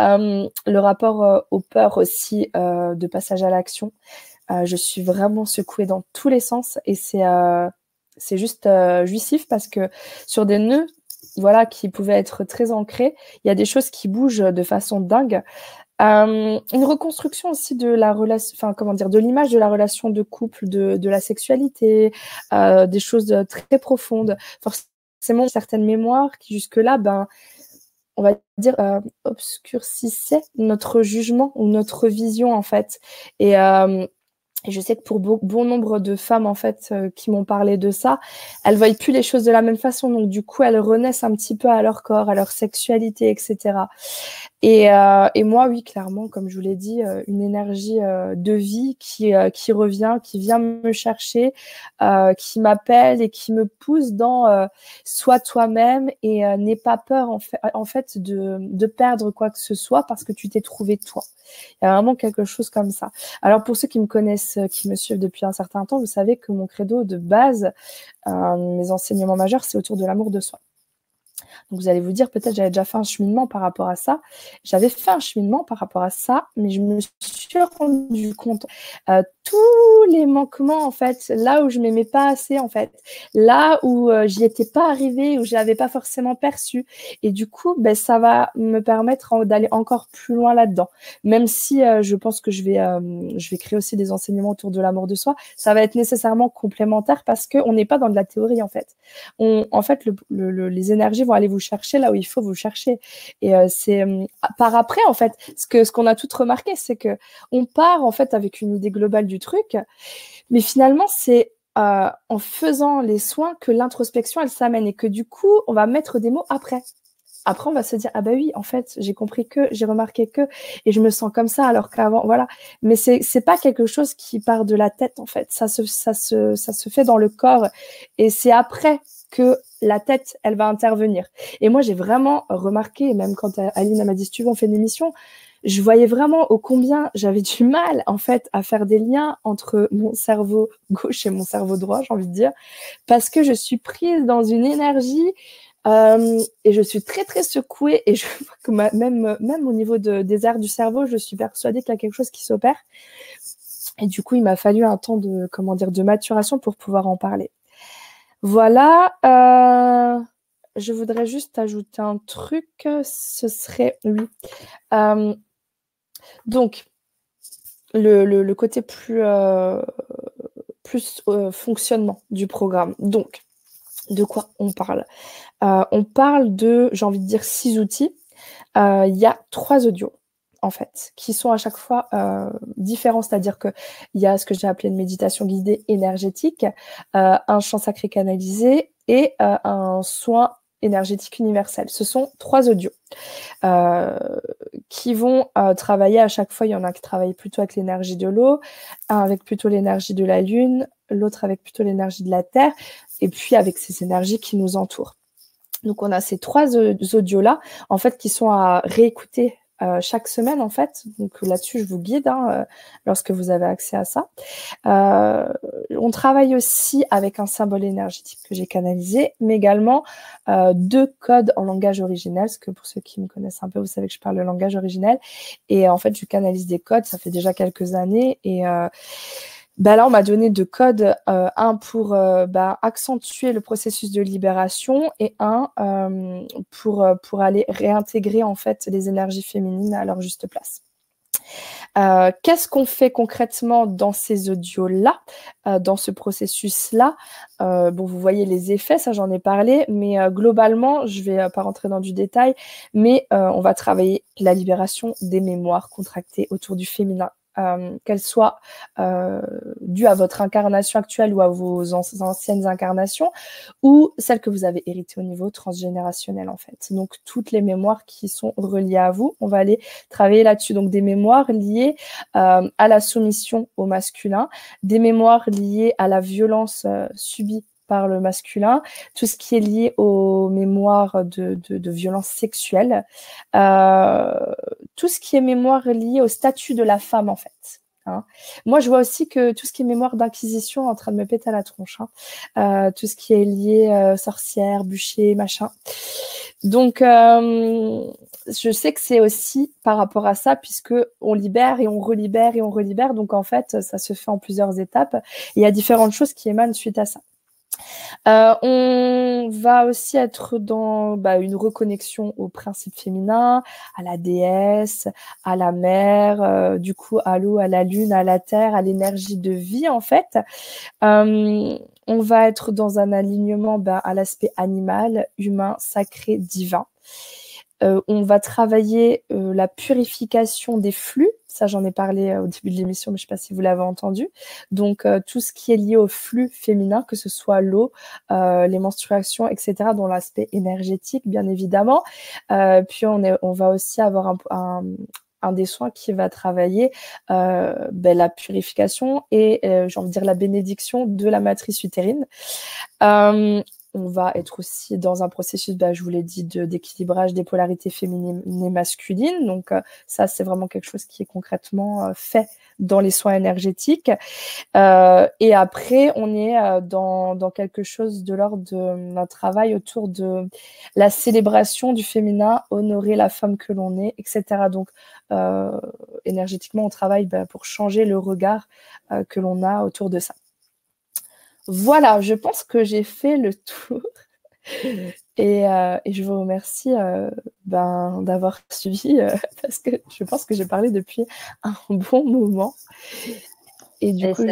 A: Euh, le rapport euh, aux peurs aussi euh, de passage à l'action. je suis vraiment secouée dans tous les sens et c'est c'est juste jouissif parce que sur des nœuds voilà, qui pouvaient être très ancrées. Il y a des choses qui bougent de façon dingue. Euh, une reconstruction aussi de la relation, enfin comment dire, de l'image de la relation de couple, de, de la sexualité, euh, des choses très profondes. Forcément, certaines mémoires qui jusque-là, ben, on va dire, euh, obscurcissaient notre jugement ou notre vision en fait. Et et je sais que pour bon, nombre de femmes en fait euh, qui m'ont parlé de ça, elles voient plus les choses de la même façon. Donc du coup, elles renaissent un petit peu à leur corps, à leur sexualité, etc. Et, euh, et moi, oui, clairement, comme je vous l'ai dit, euh, une énergie de vie qui, revient, qui vient me chercher, qui m'appelle et qui me pousse dans sois toi-même et n'aie pas peur en fait, en fait de, de perdre quoi que ce soit parce que tu t'es trouvé toi. Il y a vraiment quelque chose comme ça. Alors pour ceux qui me connaissent, qui me suivent depuis un certain temps, vous savez que mon credo de base, mes enseignements majeurs, c'est autour de l'amour de soi. Donc vous allez vous dire, peut-être j'avais déjà fait un cheminement par rapport à ça. J'avais fait un cheminement par rapport à ça, mais je me suis rendu compte euh, tous les manquements en fait, là où je m'aimais pas assez en fait, là où euh, j'y étais pas arrivée, où je l'avais pas forcément perçu. Et du coup, ben, ça va me permettre d'aller encore plus loin là-dedans. Même si euh, je pense que je vais, euh, je vais créer aussi des enseignements autour de l'amour de soi, ça va être nécessairement complémentaire parce que on n'est pas dans de la théorie en fait. En fait, le, le, les énergies vont aller vous chercher là où il faut vous chercher. Et euh, c'est euh, par après, en fait, ce que ce qu'on a toutes remarqué, c'est que on part en fait avec une idée globale du truc, mais finalement, c'est euh, en faisant les soins que l'introspection elle s'amène et que du coup, on va mettre des mots après. Après, on va se dire ah bah oui, en fait, j'ai compris que, j'ai remarqué que, et je me sens comme ça alors qu'avant, voilà. Mais c'est c'est pas quelque chose qui part de la tête en fait. Ça se ça se ça se fait dans le corps et c'est après que la tête, elle va intervenir. Et moi, j'ai vraiment remarqué, même quand Aline m'a dit, tu veux, on fait une émission, je voyais vraiment au combien j'avais du mal, en fait, à faire des liens entre mon cerveau gauche et mon cerveau droit, j'ai envie de dire, parce que je suis prise dans une énergie et je suis très très secouée et je que même même au niveau de, des aires du cerveau, je suis persuadée qu'il y a quelque chose qui s'opère. Et du coup, il m'a fallu un temps de comment dire de maturation pour pouvoir en parler. Voilà. Euh, je voudrais juste ajouter un truc. Ce serait oui. Euh, donc le, côté plus euh, plus fonctionnement du programme. Donc de quoi on parle? On parle de, j'ai envie de dire, six outils. Il y a trois audios en fait, qui sont à chaque fois euh, différents. C'est-à-dire qu'il y a ce que j'ai appelé une méditation guidée énergétique, euh, un chant sacré canalisé et euh, un soin énergétique universel. Ce sont trois audios qui vont travailler à chaque fois. Il y en a qui travaillent plutôt avec l'énergie de l'eau, un avec plutôt l'énergie de la lune, l'autre avec plutôt l'énergie de la terre, et puis avec ces énergies qui nous entourent. Donc on a ces trois audios là, en fait, qui sont à réécouter euh, chaque semaine en fait. Donc là-dessus, je vous guide hein, euh, lorsque vous avez accès à ça. Euh, on travaille aussi avec un symbole énergétique que j'ai canalisé, mais également deux codes en langage originel. Parce que pour ceux qui me connaissent un peu, vous savez que je parle le langage originel. Et en fait, je canalise des codes. Ça fait déjà quelques années et bah là, on m'a donné deux codes, euh, un pour euh, bah, accentuer le processus de libération et un euh, pour, aller réintégrer en fait les énergies féminines à leur juste place. Qu'est-ce qu'on fait concrètement dans ces audios-là, dans ce processus-là? Bon, vous voyez les effets, ça j'en ai parlé, mais globalement, je vais pas rentrer dans du détail, mais on va travailler la libération des mémoires contractées autour du féminin euh, qu'elle soit euh, due à votre incarnation actuelle ou à vos anciennes incarnations, ou celles que vous avez héritées au niveau transgénérationnel en fait. Donc toutes les mémoires qui sont reliées à vous, on va aller travailler là-dessus. Donc des mémoires liées euh, à la soumission au masculin, des mémoires liées à la violence subie par le masculin, tout ce qui est lié aux mémoires de, violences sexuelles, euh, tout ce qui est mémoire lié au statut de la femme en fait. Hein. Moi, je vois aussi que tout ce qui est mémoire d'inquisition en train de me péter à la tronche. Hein. Euh, tout ce qui est lié euh, sorcière, bûcher, machin. Donc, je sais que c'est aussi par rapport à ça, puisque on libère et on relibère et on relibère. Donc, en fait, ça se fait en plusieurs étapes. Il y a différentes choses qui émanent suite à ça. Euh, on va aussi être dans bah, une reconnexion au principe féminin, à la déesse, à la mer, euh, du coup à l'eau, à la lune, à la terre, à l'énergie de vie en fait. Euh, on va être dans un alignement bah, à l'aspect animal, humain, sacré, divin. Euh, on va travailler euh, la purification des flux. Ça, j'en ai parlé euh, au début de l'émission, mais je ne sais pas si vous l'avez entendu. Donc, tout ce qui est lié au flux féminin, que ce soit l'eau, les menstruations, etc., dans l'aspect énergétique, bien évidemment. puis, on, est, on va aussi avoir un, des soins qui va travailler ben, la purification et j'ai envie de dire la bénédiction de la matrice utérine. On va être aussi dans un processus, bah, je vous l'ai dit, d'équilibrage des polarités féminines et masculines. Donc euh, ça, c'est vraiment quelque chose qui est concrètement euh, fait dans les soins énergétiques. Euh, et après, on est dans, quelque chose de l'ordre d'un travail autour de la célébration du féminin, honorer la femme que l'on est, etc. Donc énergétiquement, on travaille bah, pour changer le regard que l'on a autour de ça. Voilà, je pense que j'ai fait le tour. Et, euh, je vous remercie euh, ben, d'avoir suivi euh, parce que je pense que j'ai parlé depuis un bon moment. Et du coup,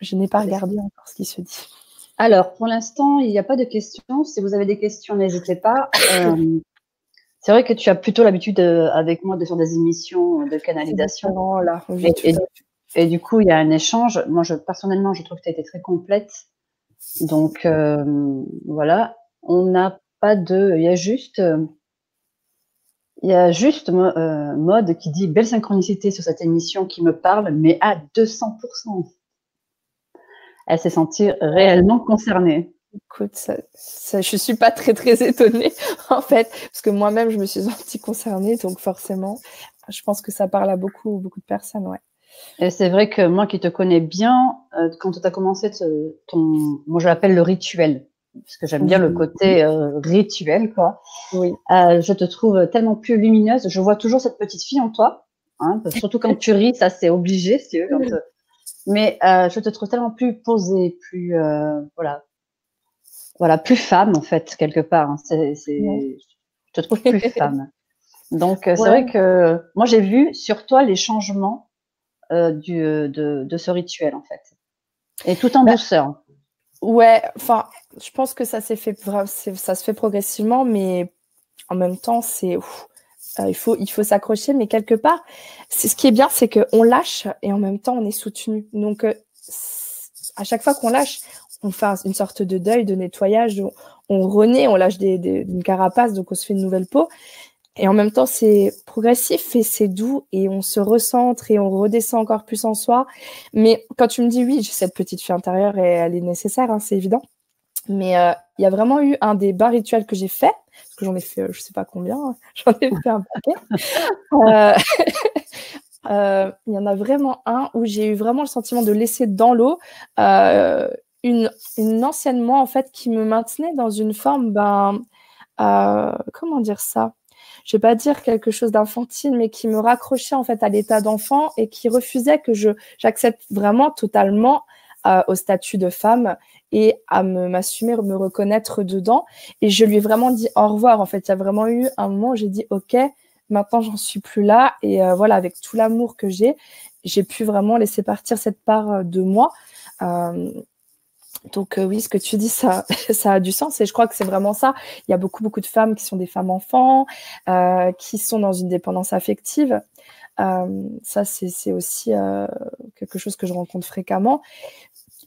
A: je, n'ai pas regardé encore ce qui se dit.
B: Alors, pour l'instant, il n'y a pas de questions. Si vous avez des questions, n'hésitez pas. c'est vrai que tu as plutôt l'habitude avec moi de faire des émissions de canalisation.
A: Là,
B: et du coup, il y a un échange. Moi, personnellement, je trouve que tu as été très complète. Donc, euh, voilà. On n'a pas de. Il y a juste. Il y a juste euh, Mode qui dit belle synchronicité sur cette émission qui me parle, mais à 200%. Elle s'est sentie réellement concernée.
A: Écoute, je suis pas très très étonnée en fait, parce que moi-même je me suis sentie concernée, donc forcément, je pense que ça parle à beaucoup beaucoup de personnes, ouais.
B: Et c'est vrai que moi qui te connais bien, euh, quand tu as commencé ton, moi je l'appelle le rituel. parce que j'aime bien le côté euh, rituel, quoi. Oui. Euh, je te trouve tellement plus lumineuse. Je vois toujours cette petite fille en toi, hein, surtout quand tu ris, ça c'est obligé, si tu veux. Mais je te trouve tellement plus posée, plus voilà, voilà, plus femme en fait quelque part. Hein. C'est, je te trouve plus femme. Donc c'est vrai que moi j'ai vu sur toi les changements du, de, de, ce rituel en fait, et tout en bah, douceur.
A: Ouais, enfin, je pense que ça s'est fait, ça se fait progressivement, mais en même temps, c'est, euh, il faut, il faut s'accrocher, mais quelque part, c'est ce qui est bien, c'est qu'on lâche et en même temps, on est soutenu. Donc, euh, à chaque fois qu'on lâche, on fait une sorte de deuil, de nettoyage, on, renaît, on lâche des, des, une carapace, donc on se fait une nouvelle peau. Et en même temps, c'est progressif et c'est doux et on se recentre et on redescend encore plus en soi. Mais quand tu me dis oui, j'ai cette petite fille intérieure et elle est nécessaire, hein, c'est évident. Mais euh, il y a vraiment eu un des bas rituels que j'ai fait, parce que j'en ai fait, je sais pas combien, hein, j'en ai fait un paquet. Euh, euh, il y en a vraiment un où j'ai eu vraiment le sentiment de laisser dans l'eau une, une ancienne moi en fait qui me maintenait dans une forme, ben, comment dire ça? Je vais pas dire quelque chose d'infantile, mais qui me raccrochait en fait à l'état d'enfant et qui refusait que je j'accepte vraiment totalement euh, au statut de femme et à me m'assumer, me reconnaître dedans. Et je lui ai vraiment dit au revoir. En fait, il y a vraiment eu un moment où j'ai dit OK, maintenant j'en suis plus là. Et euh, voilà, avec tout l'amour que j'ai, j'ai pu vraiment laisser partir cette part euh, de moi. Donc euh, oui, ce que tu dis, ça, ça a du sens et je crois que c'est vraiment ça. Il y a beaucoup, beaucoup de femmes qui sont des femmes enfants, euh, qui sont dans une dépendance affective. Euh, ça, c'est aussi quelque chose que je rencontre fréquemment.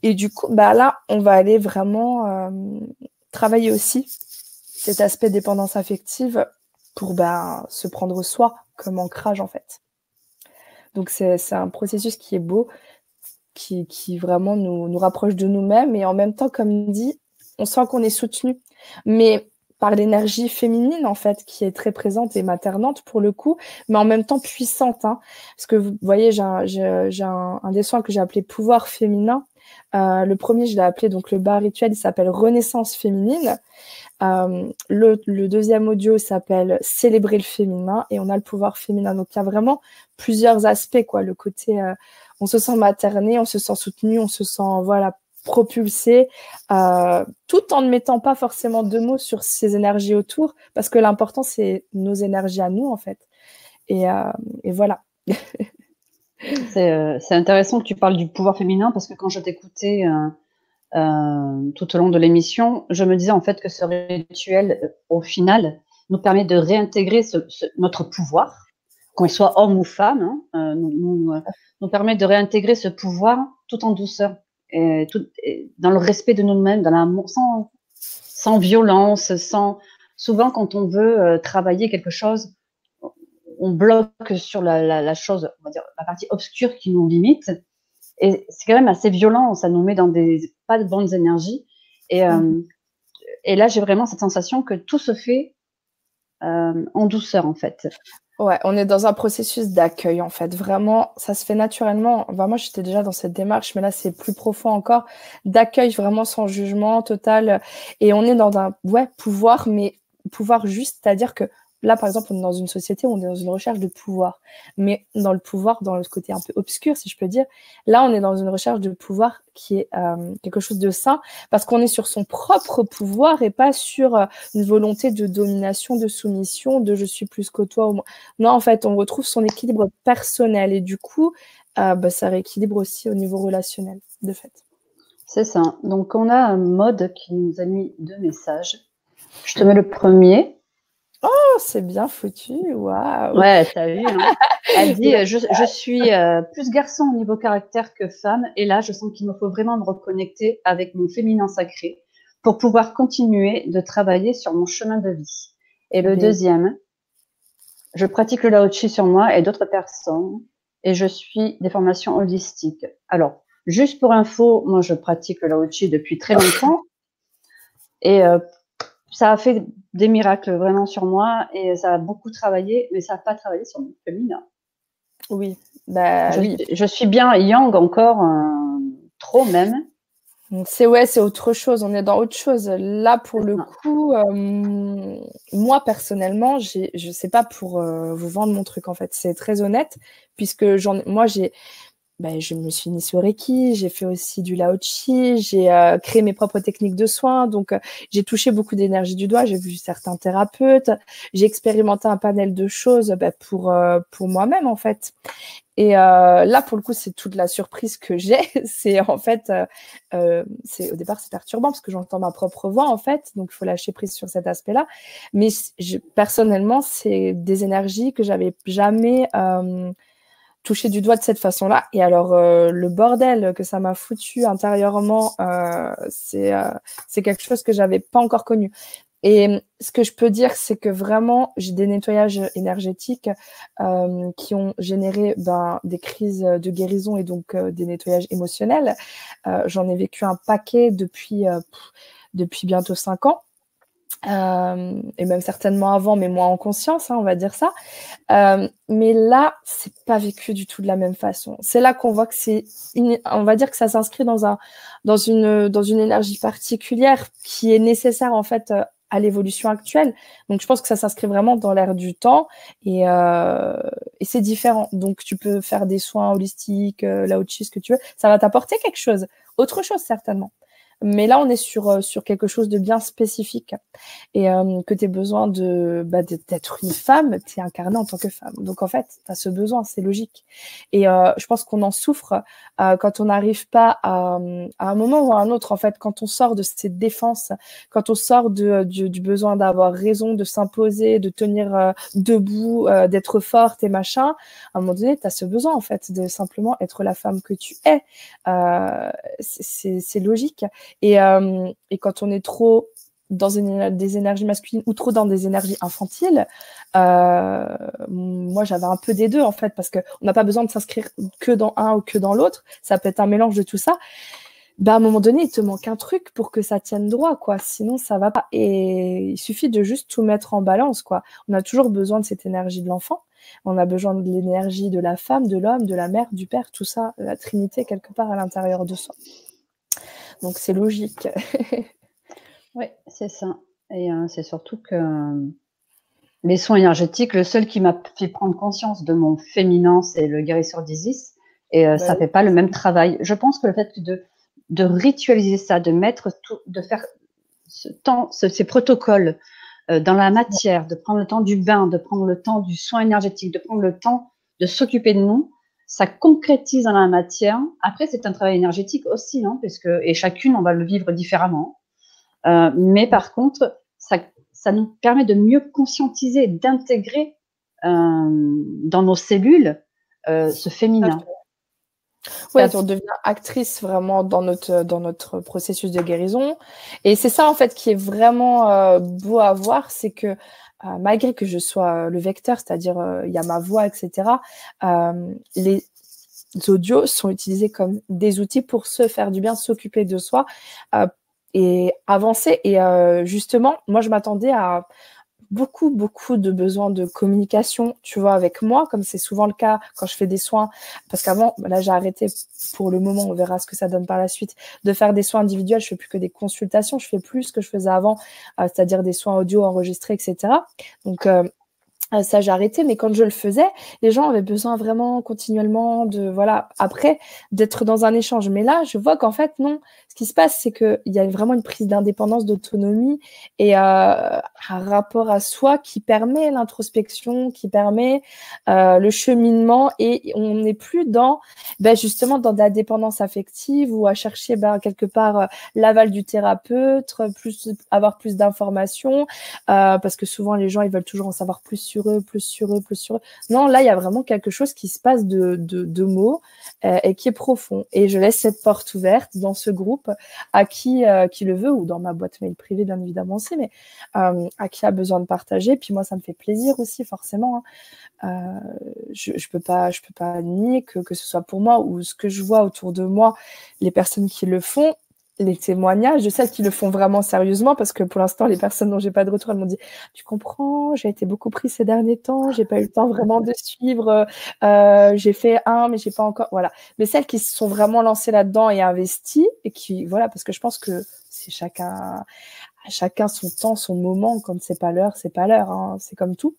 A: Et du coup, bah là, on va aller vraiment travailler aussi cet aspect dépendance affective pour bah, se prendre soi comme ancrage en fait. Donc c'est un processus qui est beau, qui, vraiment nous, nous rapproche de nous-mêmes. Et en même temps, comme dit, on sent qu'on est soutenu. Mais par l'énergie féminine, en fait, qui est très présente et maternante pour le coup, mais en même temps puissante. Hein. Parce que vous voyez, j'ai un, un, des soins que j'ai appelé pouvoir féminin. Euh, le premier, je l'ai appelé donc le bas rituel, il s'appelle Renaissance féminine. Euh, le, le, deuxième audio s'appelle Célébrer le féminin et on a le pouvoir féminin. Donc il y a vraiment plusieurs aspects, quoi. Le côté euh, on se sent materné, on se sent soutenu, on se sent voilà propulsé, euh, tout en ne mettant pas forcément de mots sur ces énergies autour, parce que l'important c'est nos énergies à nous en fait. Et, euh, voilà.
B: Euh, c'est intéressant que tu parles du pouvoir féminin parce que quand je t'écoutais tout au long de l'émission, je me disais en fait que ce rituel, au final, nous permet de réintégrer notre pouvoir, qu'on soit homme ou femme. Hein, nous, nous permet de réintégrer ce pouvoir tout en douceur, et tout, dans le respect de nous-mêmes, dans l'amour, sans, sans violence, sans. Souvent, quand on veut euh, travailler quelque chose, on bloque sur la, la, la, chose, on va dire, la partie obscure qui nous limite. Et c'est quand même assez violent, ça nous met dans des pas de bonnes énergies. Et, euh, mmh. et là, j'ai vraiment cette sensation que tout se fait euh, en douceur, en fait.
A: Ouais, on est dans un processus d'accueil en fait. Vraiment, ça se fait naturellement. Enfin, moi, j'étais déjà dans cette démarche, mais là, c'est plus profond encore. D'accueil vraiment sans jugement total. Et on est dans un ouais pouvoir, mais pouvoir juste, c'est-à-dire que Là, par exemple, on est dans une société où on est dans une recherche de pouvoir. Mais dans le pouvoir, dans le côté un peu obscur, si je peux dire, là, on est dans une recherche de pouvoir qui est euh, quelque chose de sain, parce qu'on est sur son propre pouvoir et pas sur euh, une volonté de domination, de soumission, de je suis plus que toi. Non, en fait, on retrouve son équilibre personnel et du coup, euh, bah, ça rééquilibre aussi au niveau relationnel, de fait.
B: C'est ça. Donc, on a un mode qui nous a mis deux messages. Je te mets le premier.
A: Oh, c'est bien foutu, waouh.
B: Ouais, t'as vu. Hein. Elle dit euh, je, je suis euh, plus garçon au niveau caractère que femme, et là, je sens qu'il me faut vraiment me reconnecter avec mon féminin sacré pour pouvoir continuer de travailler sur mon chemin de vie. Et le deuxième, je pratique le Lao Chi sur moi et d'autres personnes, et je suis des formations holistiques. Alors, juste pour info, moi, je pratique le Lao Chi depuis très longtemps. Et euh, ça a fait des miracles vraiment sur moi et ça a beaucoup travaillé, mais ça n'a pas travaillé sur mon féminin.
A: Oui, bah,
B: je, oui. je suis bien yang encore, euh, trop même.
A: C'est ouais, c'est autre chose. On est dans autre chose. Là, pour le coup, euh, moi personnellement, je ne sais pas pour euh, vous vendre mon truc en fait. C'est très honnête puisque moi j'ai, ben, je me suis initiée au Reiki, j'ai fait aussi du Laochi, j'ai euh, créé mes propres techniques de soins, donc j'ai touché beaucoup d'énergie du doigt, j'ai vu certains thérapeutes, j'ai expérimenté un panel de choses ben, pour pour moi-même en fait. Et euh, là, pour le coup, c'est toute la surprise que j'ai. c'est en fait, euh, euh, c'est au départ, c'est perturbant parce que j'entends ma propre voix en fait, donc il faut lâcher prise sur cet aspect-là. Mais je, personnellement, c'est des énergies que j'avais jamais euh, touché du doigt de cette façon-là. Et alors, euh, le bordel que ça m'a foutu intérieurement, euh, c'est c'est quelque chose que j'avais pas encore connu. Et ce que je peux dire, c'est que vraiment, j'ai des nettoyages énergétiques euh, qui ont généré ben, des crises de guérison et donc euh, des nettoyages émotionnels. Euh, J'en ai vécu un paquet depuis, euh, depuis bientôt cinq ans. Euh, et même certainement avant, mais moins en conscience, hein, on va dire ça. Euh, mais là, c'est pas vécu du tout de la même façon. C'est là qu'on voit que c'est, on va dire que ça s'inscrit dans un, dans une, dans une énergie particulière qui est nécessaire en fait à l'évolution actuelle. Donc je pense que ça s'inscrit vraiment dans l'air du temps et, euh, c'est différent. Donc tu peux faire des soins holistiques, euh, laochi, ce que tu veux, ça va t'apporter quelque chose, autre chose certainement. Mais là, on est sur, euh, sur quelque chose de bien spécifique. Et euh, que tu aies besoin de bah, d'être une femme, tu es incarnée en tant que femme. Donc en fait, tu as ce besoin, c'est logique. Et euh, je pense qu'on en souffre euh, quand on n'arrive pas à, à, un moment ou à un autre, en fait, quand on sort de cette défense, quand on sort de, du, du besoin d'avoir raison, de s'imposer, de tenir euh, debout, euh, d'être forte et machin, à un moment donné, tu as ce besoin, en fait, de simplement être la femme que tu es. c'est logique. Et, euh, et quand on est trop dans des énergies masculines ou trop dans des énergies infantiles, euh, moi j'avais un peu des deux en fait, parce qu'on n'a pas besoin de s'inscrire que dans un ou que dans l'autre, ça peut être un mélange de tout ça. Ben, à un moment donné, il te manque un truc pour que ça tienne droit, quoi. Sinon, ça va pas. Et il suffit de juste tout mettre en balance, quoi. On a toujours besoin de cette énergie de l'enfant. On a besoin de l'énergie de la femme, de l'homme, de la mère, du père, tout ça, la trinité quelque part à l'intérieur de soi. Donc c'est logique.
B: oui, c'est ça. Et euh, c'est surtout que euh, les soins énergétiques, le seul qui m'a fait prendre conscience de mon féminin, c'est le guérisseur d'Isis. Et euh, ça ne fait pas le même travail. Je pense que le fait de, de ritualiser ça, de mettre tout, de faire ce temps, ce, ces protocoles euh, dans la matière, de prendre le temps du bain, de prendre le temps du soin énergétique, de prendre le temps de s'occuper de nous, ça concrétise dans la matière. Après, c'est un travail énergétique aussi, hein, puisque, et chacune, on va le vivre différemment. Euh, mais par contre, ça, ça, nous permet de mieux conscientiser, d'intégrer euh, dans nos cellules euh, ce féminin.
A: Oui, on devient actrice vraiment dans notre, dans notre processus de guérison. Et c'est ça, en fait, qui est vraiment beau à voir, c'est que euh, malgré que je sois le vecteur, c'est-à-dire euh, il y a ma voix, etc., euh, les audios sont utilisés comme des outils pour se faire du bien, s'occuper de soi et avancer. Et justement, moi, je m'attendais à beaucoup, beaucoup de besoins de communication, tu vois, avec moi, comme c'est souvent le cas quand je fais des soins. Parce qu'avant, bah là, j'ai arrêté pour le moment, on verra ce que ça donne par la suite, de faire des soins individuels. Je fais plus que des consultations, je fais plus ce que je faisais avant, euh, c'est-à-dire des soins audio enregistrés, etc. Donc, euh, ça j'ai arrêté mais quand je le faisais les gens avaient besoin vraiment continuellement de voilà après d'être dans un échange. Mais là je vois qu'en fait non. Ce qui se passe c'est que il y a vraiment une prise d'indépendance d'autonomie et euh, un rapport à soi qui permet l'introspection qui permet euh, le cheminement et on n'est plus dans ben, justement dans de la dépendance affective ou à chercher ben, quelque part euh, l'aval du thérapeute plus avoir plus d'informations parce que souvent les gens ils veulent toujours en savoir plus sur eux, plus sur eux, plus sur eux. Non, là, il y a vraiment quelque chose qui se passe de, mots euh, et qui est profond. Et je laisse cette porte ouverte dans ce groupe à qui, euh, qui le veut, ou dans ma boîte mail privée, bien évidemment aussi, mais euh, à qui a besoin de partager. Puis moi, ça me fait plaisir aussi, forcément. Hein. Je, je peux pas, je peux pas nier que ce soit pour moi ou ce que je vois autour de moi, les personnes qui le font, les témoignages de celles qui le font vraiment sérieusement, parce que pour l'instant, les personnes dont j'ai pas de retour, elles m'ont dit, tu comprends, j'ai été beaucoup pris ces derniers temps, j'ai pas eu le temps vraiment de suivre, euh, j'ai fait un, mais j'ai pas encore, voilà. Mais celles qui se sont vraiment lancées là-dedans et investies, et qui, voilà, parce que je pense que c'est chacun, chacun son temps, son moment, quand c'est pas l'heure, c'est pas l'heure, hein, c'est comme tout.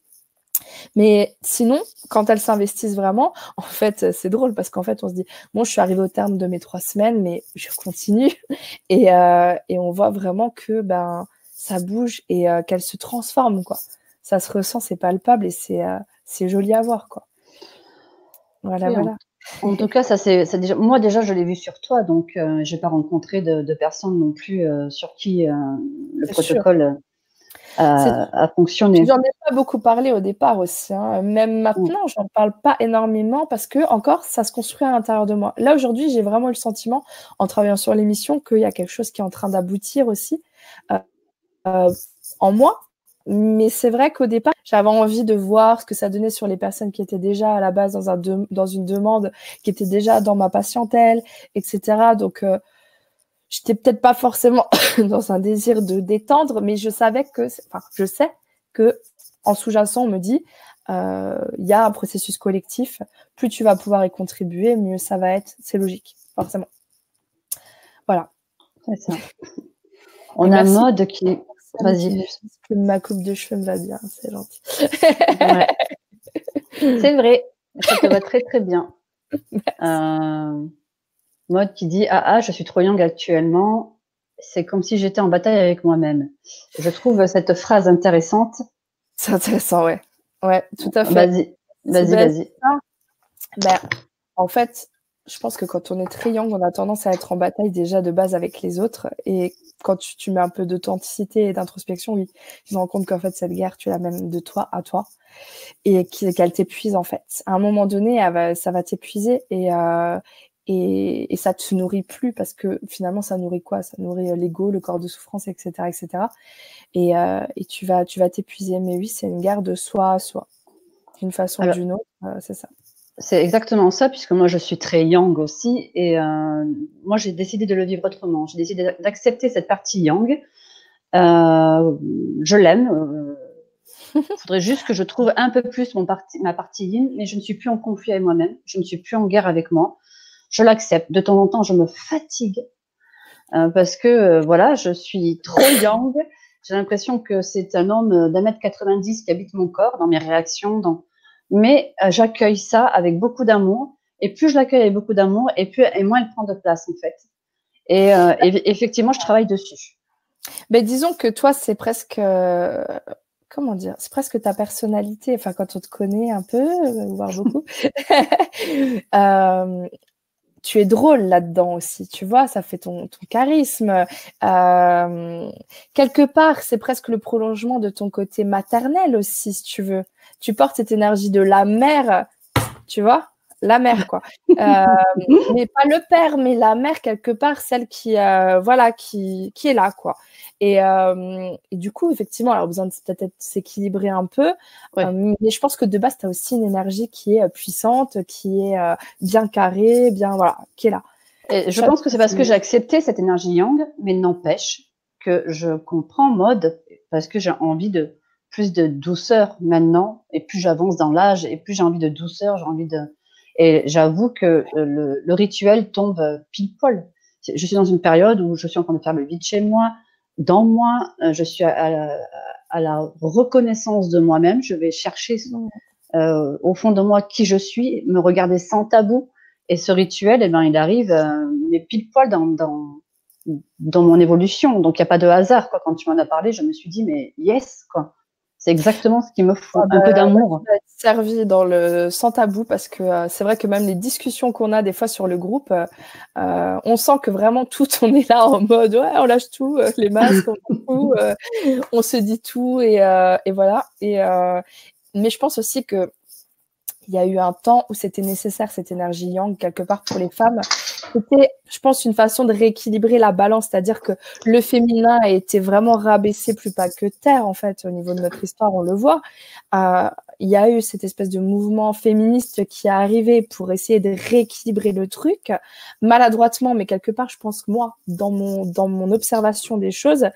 A: Mais sinon, quand elles s'investissent vraiment, en fait, c'est drôle parce qu'en fait, on se dit, bon, je suis arrivée au terme de mes trois semaines, mais je continue. Et, euh, et on voit vraiment que ben, ça bouge et euh, qu'elles se transforment, quoi. Ça se ressent, c'est palpable et c'est euh, c'est joli à voir, quoi.
B: Voilà, voilà. En, tout cas, ça c'est déjà, moi déjà, je l'ai vu sur toi, donc euh, j'ai pas rencontré de, de, personnes non plus sur qui le protocole à, fonctionner.
A: J'en ai pas beaucoup parlé au départ aussi. Hein. Même maintenant, j'en parle pas énormément parce que encore, ça se construit à l'intérieur de moi. Là aujourd'hui, j'ai vraiment le sentiment, en travaillant sur l'émission, qu'il y a quelque chose qui est en train d'aboutir aussi euh, euh, en moi. Mais c'est vrai qu'au départ, j'avais envie de voir ce que ça donnait sur les personnes qui étaient déjà à la base dans, un dans une demande, qui étaient déjà dans ma patientèle, etc. Donc, euh, j'étais peut-être pas forcément dans un désir de détendre, mais je savais que, enfin, je sais que en sous-jacent, on me dit, euh, il y a un processus collectif. Plus tu vas pouvoir y contribuer, mieux ça va être. C'est logique, forcément. Voilà.
B: Ça. On a un mode qui. Vas-y.
A: Ma coupe de cheveux me va bien, c'est gentil.
B: C'est vrai, ça te va très très bien. Euh, Mode qui dit Ah ah, je suis trop young actuellement. C'est comme si j'étais en bataille avec moi-même. Je trouve cette phrase intéressante.
A: C'est intéressant, ouais. Ouais, tout à fait.
B: Vas-y, vas-y, vas-y.
A: Ben, en fait, je pense que quand on est très young, on a tendance à être en bataille déjà de base avec les autres. Et quand tu, mets un peu d'authenticité et d'introspection, oui, tu te rends compte qu'en fait, cette guerre, tu la même de toi à toi. Et qu'elle t'épuise, en fait. À un moment donné, ça va t'épuiser. Et, euh, et, et, ça te nourrit plus parce que finalement ça nourrit quoi? Ça nourrit euh, l'ego, le corps de souffrance, etc., etc. Et, euh, et tu vas, tu vas t'épuiser. Mais oui, c'est une guerre de soi à soi, d'une façon ou d'une autre, euh, c'est ça.
B: C'est exactement ça, puisque moi je suis très yang aussi, et euh, moi j'ai décidé de le vivre autrement. J'ai décidé d'accepter cette partie yang. Je l'aime. Il faudrait juste que je trouve un peu plus mon parti, ma partie yin, mais je ne suis plus en conflit avec moi-même. Je ne suis plus en guerre avec moi je l'accepte. De temps en temps, je me fatigue euh, parce que euh, voilà, je suis trop young. J'ai l'impression que c'est un homme d'un mètre 90 qui habite mon corps, dans mes réactions, dans... mais euh, j'accueille ça avec beaucoup d'amour. Et plus je l'accueille avec beaucoup d'amour, et plus et moins elle prend de place en fait. Et, effectivement, je travaille dessus.
A: Mais disons que toi, c'est presque comment dire, c'est presque ta personnalité. Enfin, quand on te connaît un peu, voire beaucoup, euh, tu es drôle là-dedans aussi, tu vois, ça fait ton, charisme. Euh, quelque part, c'est presque le prolongement de ton côté maternel aussi, si tu veux. Tu portes cette énergie de la mère, tu vois, la mère quoi. Euh, mais pas le père, mais la mère quelque part, celle qui, euh, voilà, qui, qui est là quoi. Et, euh, et, du coup, effectivement, alors besoin de peut-être s'équilibrer un peu. Mais je pense que de base, tu as aussi une énergie qui est puissante, qui est bien carrée, bien voilà, qui est là.
B: Et je pense que c'est parce que j'ai accepté cette énergie yang, mais n'empêche que je comprends mode parce que j'ai envie de plus de douceur maintenant. Et plus j'avance dans l'âge, et plus j'ai envie de douceur, j'ai envie de. Et j'avoue que le, le, rituel tombe pile poil. Je suis dans une période où je suis en train de faire le vide chez moi dans moi, euh, je suis à, la, reconnaissance de moi-même. Je vais chercher euh, au fond de moi qui je suis, me regarder sans tabou. Et ce rituel, eh ben, il arrive euh, mais pile poil dans, dans, dans mon évolution. Donc il n'y a pas de hasard. Quoi. Quand tu m'en as parlé, je me suis dit mais yes quoi. C'est exactement ce qui me faut, ah un peu bah, d'amour.
A: servi dans le sans tabou parce que euh, c'est vrai que même les discussions qu'on a des fois sur le groupe, euh, euh on sent que vraiment tout, on est là en mode ouais, on lâche tout, les masques, on, tout, on se dit tout et, et voilà. Et mais je pense aussi que il y a eu un temps où c'était nécessaire cette énergie yang quelque part pour les femmes. C'était je pense, une façon de rééquilibrer la balance, c'est-à-dire que le féminin a été vraiment rabaissé plus pas que terre, en fait, au niveau de notre histoire, on le voit. Euh, il y a eu cette espèce de mouvement féministe qui est arrivé pour essayer de rééquilibrer le truc, maladroitement, mais quelque part, je pense moi, dans mon, dans mon observation des choses,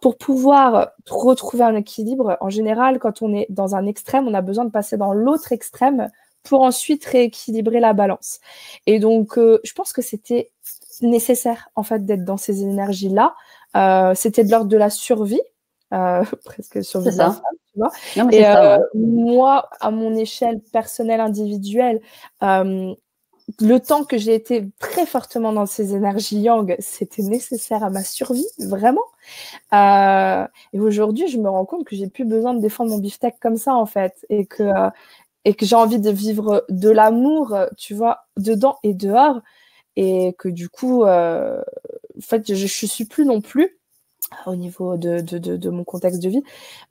A: pour pouvoir retrouver un équilibre, en général, quand on est dans un extrême, on a besoin de passer dans l'autre extrême pour ensuite rééquilibrer la balance. Et donc, euh, je pense que c'était nécessaire, en fait, d'être dans ces énergies-là. Euh, c'était de l'ordre de la survie, euh, presque ça. tu vois. Et moi, à mon échelle personnelle, individuelle, le temps que j'ai été très fortement dans ces énergies yang, c'était nécessaire à ma survie, vraiment. et aujourd'hui, je me rends compte que j'ai plus besoin de défendre mon beefsteak comme ça, en fait, et que et que j'ai envie de vivre de l'amour, tu vois, dedans et dehors, et que du coup, euh, en fait, je, je suis plus non plus au niveau de, de, de, mon contexte de vie,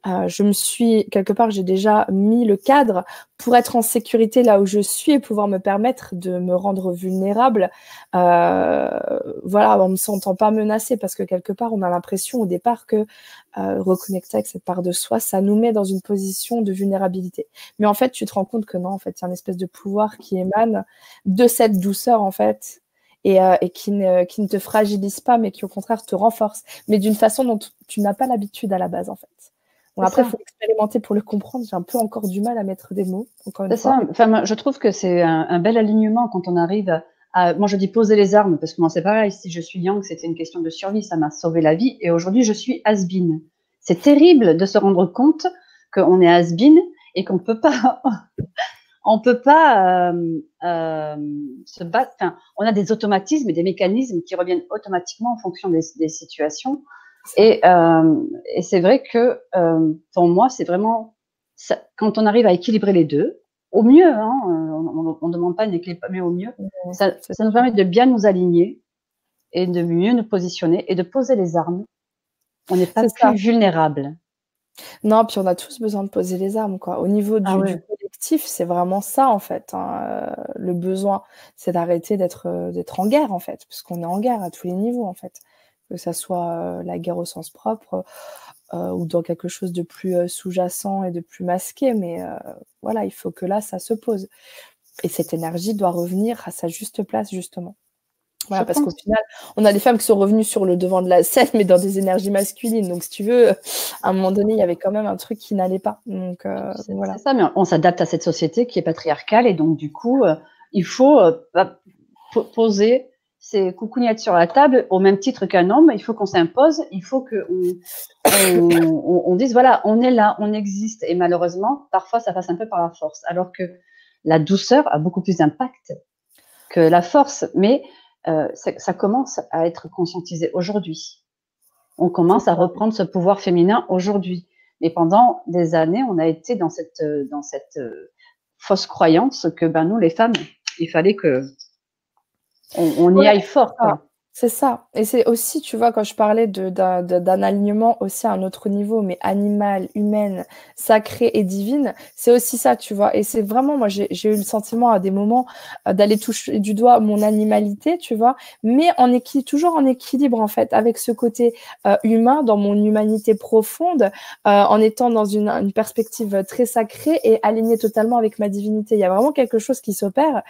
A: euh, je me suis, quelque part, j'ai déjà mis le cadre pour être en sécurité là où je suis et pouvoir me permettre de me rendre vulnérable, euh, voilà, en me sentant pas menacée, parce que quelque part, on a l'impression au départ que euh, reconnecter avec cette part de soi, ça nous met dans une position de vulnérabilité. Mais en fait, tu te rends compte que non, en fait, il y a une espèce de pouvoir qui émane de cette douceur, en fait, et, euh, et qui, ne, qui ne te fragilise pas, mais qui au contraire te renforce, mais d'une façon dont tu n'as pas l'habitude à la base, en fait. Bon, après, il faut expérimenter pour le comprendre. J'ai un peu encore du mal à mettre des mots.
B: C'est ça. Enfin, je trouve que c'est un, bel alignement quand on arrive à, moi, je dis poser les armes parce que moi, c'est pareil. Si je suis Yang, c'était une question de survie. Ça m'a sauvé la vie. Et aujourd'hui, je suis has-been. C'est terrible de se rendre compte qu'on est has-been et qu'on ne peut pas on peut pas euh, euh, se battre. Enfin, on a des automatismes et des mécanismes qui reviennent automatiquement en fonction des, situations. Et, euh, et c'est vrai que pour moi, c'est vraiment quand on arrive à équilibrer les deux, au mieux, hein, on ne demande pas une équilibre, mais au mieux, ça, ça, nous permet de bien nous aligner et de mieux nous positionner et de poser les armes. On n'est pas plus vulnérable.
A: Non, puis on a tous besoin de poser les armes, quoi. Au niveau du, ah c'est vraiment ça, en fait. Hein, euh, le besoin, c'est d'arrêter d'être euh, d'être en guerre, en fait, parce qu'on est en guerre à tous les niveaux, en fait. Que ça soit euh, la guerre au sens propre ou dans quelque chose de plus sous-jacent et de plus masqué, mais voilà, il faut que là, ça se pose. Et cette énergie doit revenir à sa juste place, justement. Voilà, parce qu'au final, on a des femmes qui sont revenues sur le devant de la scène, mais dans des énergies masculines. Donc, si tu veux, à un moment donné, il y avait quand même un truc qui n'allait pas. Donc, euh, voilà.
B: C'est ça, mais on s'adapte à cette société qui est patriarcale, et donc, du coup, euh, il faut euh, poser ses coucougnettes sur la table au même titre qu'un homme. Il faut qu'on s'impose, il faut qu'on on, on, dise, voilà, on est là, on existe. Et malheureusement, parfois, ça passe un peu par la force, alors que la douceur a beaucoup plus d'impact que la force. Mais euh, ça, commence à être conscientisé aujourd'hui. On commence à reprendre ce pouvoir féminin aujourd'hui. Mais pendant des années, on a été dans cette, dans cette euh, fausse croyance que ben, nous, les femmes, il fallait que on, y aille fort.
A: C'est ça. Et c'est aussi, tu vois, quand je parlais d'un alignement aussi à un autre niveau, mais animal, humaine, sacré et divine, c'est aussi ça, tu vois. Et c'est vraiment, moi, j'ai eu le sentiment à des moments euh, d'aller toucher du doigt mon animalité, tu vois, mais en équilibre, toujours en équilibre, en fait, avec ce côté euh, humain, dans mon humanité profonde, euh, en étant dans une, perspective très sacrée et alignée totalement avec ma divinité. Il y a vraiment quelque chose qui s'opère.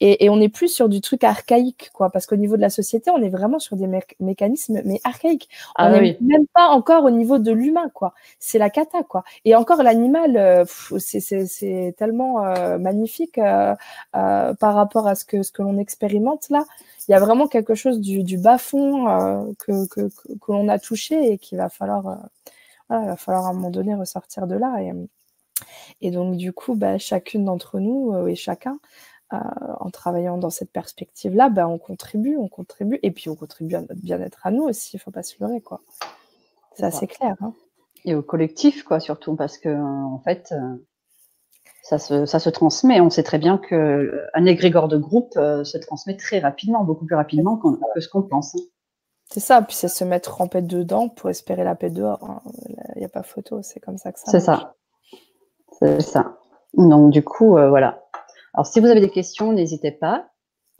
A: Et, et, on n'est plus sur du truc archaïque, quoi, parce que au niveau de la société, on est vraiment sur des mécanismes mais archaïques. on n'est ah même pas encore au niveau de l'humain, quoi. C'est la cata, quoi. Et encore l'animal, euh, c'est tellement euh, magnifique euh, par rapport à ce que ce que l'on expérimente là. Il y a vraiment quelque chose du, bas fond que, que, que, l'on a touché et qu'il va falloir, il va falloir à un moment donné ressortir de là. Et, et donc du coup, bah, chacune d'entre nous et chacun en travaillant dans cette perspective-là, ben, on contribue, on contribue, et puis on contribue à notre bien-être à nous aussi, il ne faut pas se leurrer, quoi. C'est assez clair. Hein.
B: Et au collectif, quoi, surtout, parce que en fait, euh, ça se, ça se transmet. On sait très bien qu'un égrégore de groupe euh, se transmet très rapidement, beaucoup plus rapidement que ce qu'on pense. Hein.
A: C'est ça, puis c'est se mettre en paix dedans pour espérer la paix dehors. Hein. Il n'y a pas photo, c'est comme ça que ça
B: C'est ça. C'est ça. Donc, du coup, euh, voilà. Alors, si vous avez des questions, n'hésitez pas.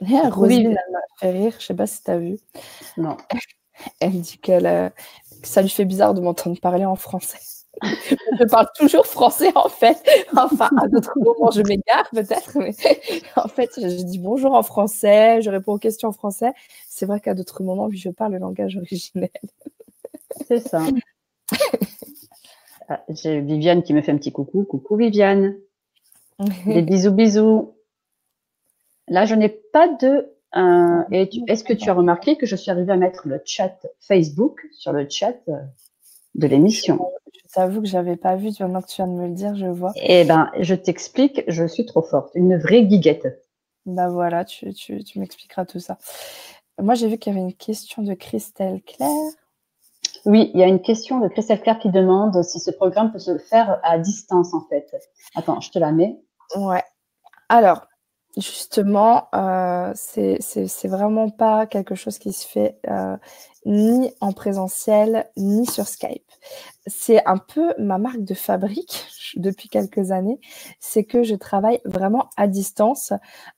A: Rosine, elle m'a fait rire, je sais pas si tu as vu.
C: Non.
A: Elle dit qu'elle, que ça lui fait bizarre de m'entendre parler en français. je parle toujours français en fait. Enfin, à d'autres moments, je m'égare peut-être, mais en fait, je dis bonjour en français, je réponds aux questions en français. C'est vrai qu'à d'autres moments, je parle le langage originel.
C: C'est ça. Ah, j'ai Viviane qui me fait un petit coucou. Coucou Viviane. Des bisous, bisous. Là, je n'ai pas de. Euh, Est-ce que tu as remarqué que je suis arrivée à mettre le chat Facebook sur le chat euh, de l'émission?
A: Je t'avoue que j'avais pas vu. Maintenant que tu viens de me le dire, je vois.
C: Eh ben, je t'explique. Je suis trop forte. Une vraie guiguette.
A: Bah voilà, tu, tu, tu m'expliqueras tout ça. Moi, j'ai vu qu'il y avait une question de Christelle Claire.
C: Oui, il y a une question de Christelle Claire qui demande si ce programme peut se faire à distance, en fait. Attends, je te la mets.
A: Ouais. Alors, justement, euh, c'est vraiment pas quelque chose qui se fait euh, ni en présentiel, ni sur Skype. C'est un peu ma marque de fabrique depuis quelques années, c'est que je travaille vraiment à distance.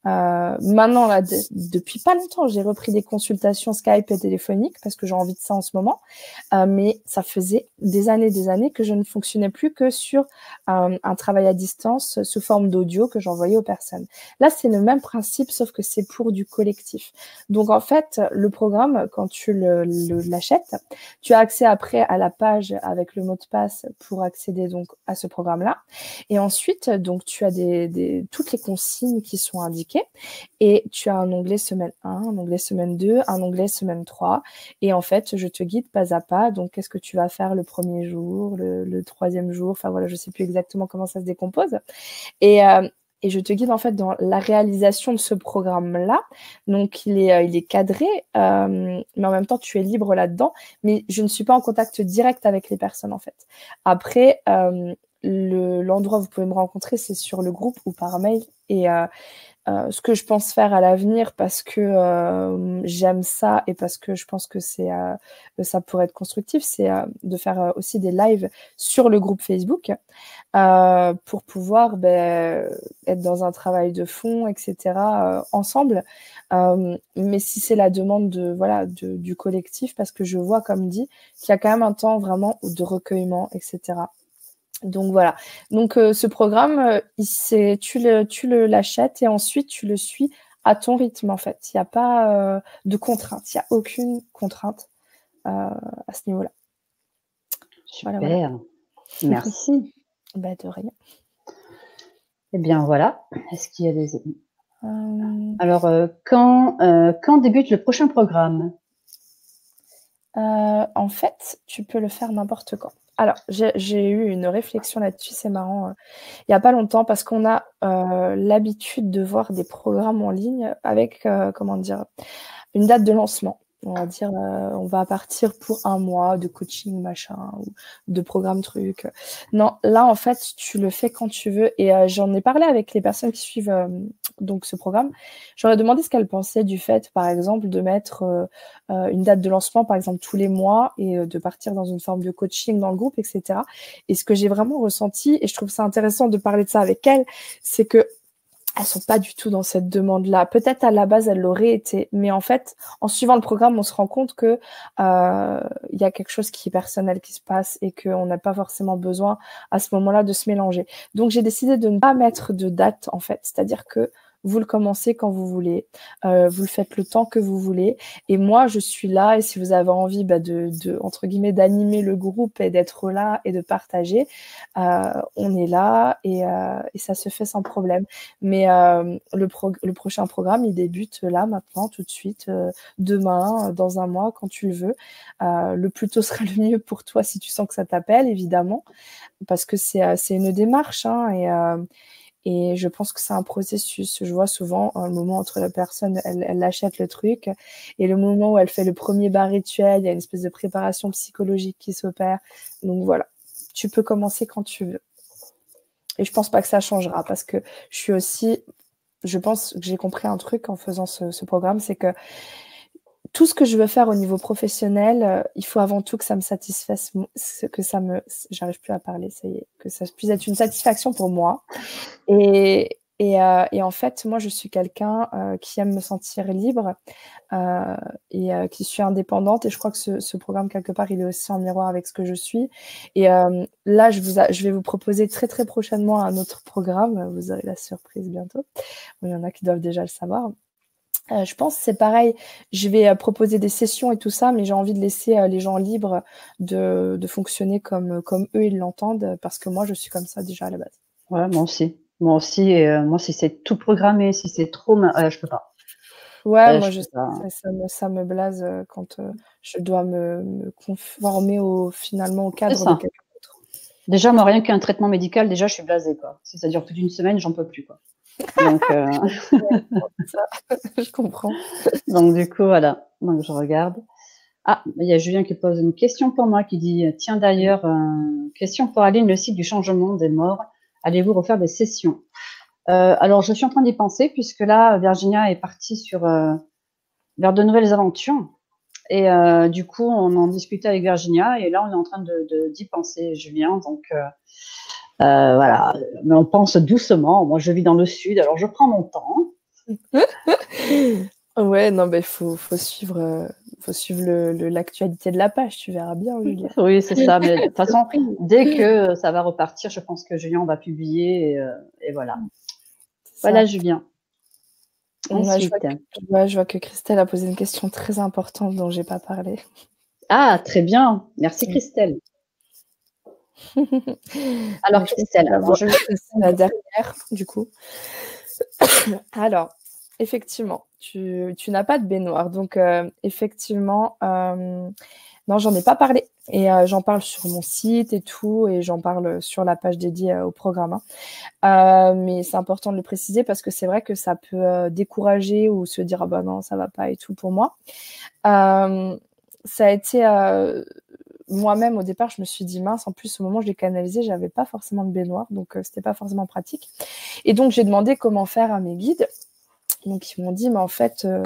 A: Euh, maintenant, là, depuis pas longtemps, j'ai repris des consultations Skype et téléphoniques parce que j'ai envie de ça en ce moment. Euh, mais ça faisait des années, des années que je ne fonctionnais plus que sur euh, un travail à distance sous forme d'audio que j'envoyais aux personnes. Là, c'est le même principe, sauf que c'est pour du collectif. Donc, en fait, le programme, quand tu le l'achètes. Tu as accès après à la page avec le mot de passe pour accéder donc à ce programme-là. Et ensuite, donc tu as des, toutes les consignes qui sont indiquées et tu as un onglet semaine 1, un onglet semaine 2, un onglet semaine 3. Et en fait, je te guide pas à pas. Donc, qu'est-ce que tu vas faire le premier jour, le, troisième jour? Enfin voilà, je sais plus exactement comment ça se décompose. Et, euh, et je te guide en fait dans la réalisation de ce programme-là. Donc il est, euh, il est cadré, euh, mais en même temps tu es libre là-dedans. Mais je ne suis pas en contact direct avec les personnes en fait. Après, euh, l'endroit où vous pouvez me rencontrer, c'est sur le groupe ou par mail. Et, euh, ce que je pense faire à l'avenir parce que euh, j'aime ça et parce que je pense que c'est euh, ça pourrait être constructif, c'est de faire aussi des lives sur le groupe Facebook pour pouvoir ben, être dans un travail de fond, etc. ensemble. mais si c'est la demande de voilà du collectif, parce que je vois, comme dit, qu'il y a quand même un temps vraiment de recueillement, etc. Donc voilà. Donc euh, ce programme, euh, tu le, tu le l'achètes et ensuite tu le suis à ton rythme en fait. Il n'y a pas euh, de contrainte, il n'y a aucune contrainte à ce niveau-là.
C: Super. Merci.
A: bah, de rien.
C: Eh bien voilà. Est-ce qu'il y a des Alors quand quand débute le prochain programme?
A: En fait, tu peux le faire n'importe quand. Alors, j'ai eu une réflexion là-dessus, c'est marrant, euh, il n'y a pas longtemps, parce qu'on a euh, l'habitude de voir des programmes en ligne avec, euh, comment dire, une date de lancement on va dire, euh, on va partir pour un mois de coaching, machin, ou de programme truc. Non, là, en fait, tu le fais quand tu veux. Et euh, j'en ai parlé avec les personnes qui suivent euh, donc ce programme. J'aurais demandé ce qu'elles pensaient du fait, par exemple, de mettre une date de lancement, par exemple, tous les mois et de partir dans une forme de coaching dans le groupe, etc. Et ce que j'ai vraiment ressenti, et je trouve ça intéressant de parler de ça avec elles, c'est que elles sont pas du tout dans cette demande-là. Peut-être à la base elles l'auraient été, mais en fait, en suivant le programme, on se rend compte que euh, il y a quelque chose qui est personnel qui se passe et qu'on n'a pas forcément besoin à ce moment-là de se mélanger. Donc j'ai décidé de ne pas mettre de date en fait, c'est-à-dire que vous le commencez quand vous voulez, euh, vous le faites le temps que vous voulez. Et moi, je suis là. Et si vous avez envie bah, de, de, entre guillemets, d'animer le groupe et d'être là et de partager, euh, on est là et, euh, et, ça se fait sans problème. Mais euh, le, le prochain programme, il débute là, maintenant, tout de suite, euh, demain, dans un mois, quand tu le veux. Euh, le plus tôt sera le mieux pour toi si tu sens que ça t'appelle, évidemment, parce que c'est une démarche. Hein, et et je pense que c'est un processus. Je vois souvent un moment entre la personne, elle, achète le truc, et le moment où elle fait le premier bar rituel, il y a une espèce de préparation psychologique qui s'opère. Donc voilà, tu peux commencer quand tu veux. Et je pense pas que ça changera parce que je suis aussi, je pense que j'ai compris un truc en faisant ce programme, c'est que tout ce que je veux faire au niveau professionnel, euh, il faut avant tout que ça me satisfasse, que ça me, j'arrive plus à parler, ça y est, que ça puisse être une satisfaction pour moi. Et, Et, euh, et, en fait, moi, je suis quelqu'un euh, qui aime me sentir libre euh, et euh, qui suis indépendante. Et je crois que ce, ce, programme, quelque part, il est aussi en miroir avec ce que je suis. Et là, je, vous je vais vous proposer très, très prochainement un autre programme. Vous aurez la surprise bientôt. Il y en a qui doivent déjà le savoir. Euh, je pense c'est pareil. Je vais euh, proposer des sessions et tout ça, mais j'ai envie de laisser euh, les gens libres de, de fonctionner comme, comme eux ils l'entendent, parce que moi je suis comme ça déjà à la base.
B: Ouais, moi aussi. Moi aussi. Moi, si c'est tout programmé, si c'est trop, je peux pas.
A: Ouais, moi je, sais, ça, me, ça me blase quand je dois me, me, conformer au finalement au cadre de quelqu'un d'autre.
B: Déjà, moi rien qu'un traitement médical, déjà je suis blasée quoi. Si ça dure toute une semaine, j'en peux plus quoi. Donc, euh...
A: je comprends.
B: Donc, du coup, voilà. Donc, je regarde. Ah, il y a Julien qui pose une question pour moi qui dit Tiens, d'ailleurs, euh, question pour Aline, le site du changement des morts. Allez-vous refaire des sessions? Euh, Alors, je suis en train d'y penser puisque là, Virginia est partie sur vers de nouvelles aventures. Et du coup, on en discutait avec Virginia et là, on est en train de d'y penser, Julien. Donc, euh, euh, voilà, mais on pense doucement. Moi, je vis dans le sud, alors je prends mon temps.
A: ouais, non, mais il faut, faut, suivre, faut suivre l'actualité de la page, tu verras bien, Julien.
B: Oui, c'est ça. Mais de toute façon, dès que ça va repartir, je pense que Julien va publier et, euh, et voilà. Voilà, Julien.
A: Ouais, je, vois que, je, vois que, Christelle a posé une question très importante dont j'ai pas parlé.
B: Ah, très bien. Merci, Christelle. Alors, Christelle,
A: avant, je la dernière, du coup. Alors, effectivement, tu, tu n'as pas de baignoire. Donc, euh, effectivement, euh, non, j'en ai pas parlé. Et euh, j'en parle sur mon site et tout, et j'en parle sur la page dédiée au programme. Hein. Mais c'est important de le préciser parce que c'est vrai que ça peut décourager ou se dire ah bah non ça va pas et tout pour moi. ça a été moi-même, au départ, je me suis dit mince. En plus, au moment où je l'ai canalisé, j'avais pas forcément de baignoire, donc euh, c'était pas forcément pratique. Et donc, j'ai demandé comment faire à mes guides. Donc, ils m'ont dit, mais en fait, euh,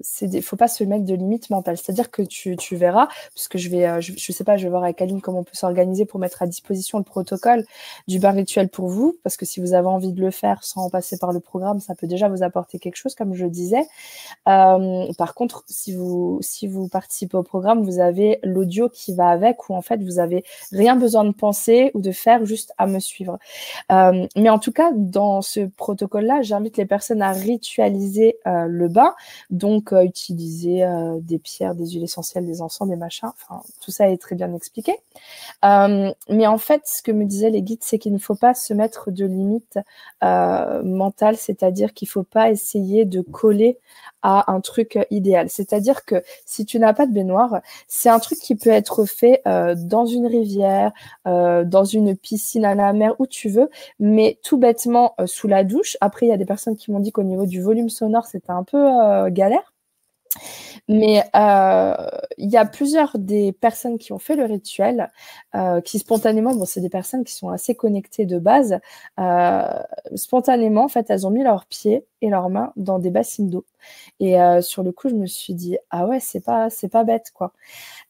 A: c'est euh, il ne faut pas se mettre de limites mentales. C'est-à-dire que tu, tu, verras, puisque je vais, euh, je, je, sais pas, je vais voir avec Aline comment on peut s'organiser pour mettre à disposition le protocole du bain rituel pour vous, parce que si vous avez envie de le faire sans passer par le programme, ça peut déjà vous apporter quelque chose, comme je disais. Euh, par contre, si vous, si vous participez au programme, vous avez l'audio qui va avec, où en fait vous avez rien besoin de penser ou de faire, juste à me suivre. Euh, mais en tout cas, dans ce protocole-là, j'invite les personnes à ritualiser euh, le bain donc euh, utiliser euh, des pierres, des huiles essentielles, des encens, des machins. Enfin, tout ça est très bien expliqué. Euh, mais en fait, ce que me disaient les guides, c'est qu'il ne faut pas se mettre de limites mentales, c'est-à-dire qu'il ne faut pas essayer de coller un truc idéal. C'est-à-dire que si tu n'as pas de baignoire, c'est un truc qui peut être fait euh, dans une rivière, euh, dans une piscine à la mer, où tu veux, mais tout bêtement euh, sous la douche. Après, il y a des personnes qui m'ont dit qu'au niveau du volume sonore, c'était un peu galère. Mais euh, il y a plusieurs des personnes qui ont fait le rituel, euh, qui spontanément, bon, c'est des personnes qui sont assez connectées de base, euh, spontanément, en fait, elles ont mis leurs pieds et leurs mains dans des bassines d'eau. Et euh, sur le coup, je me suis dit, ah ouais, c'est pas, c'est pas bête, quoi.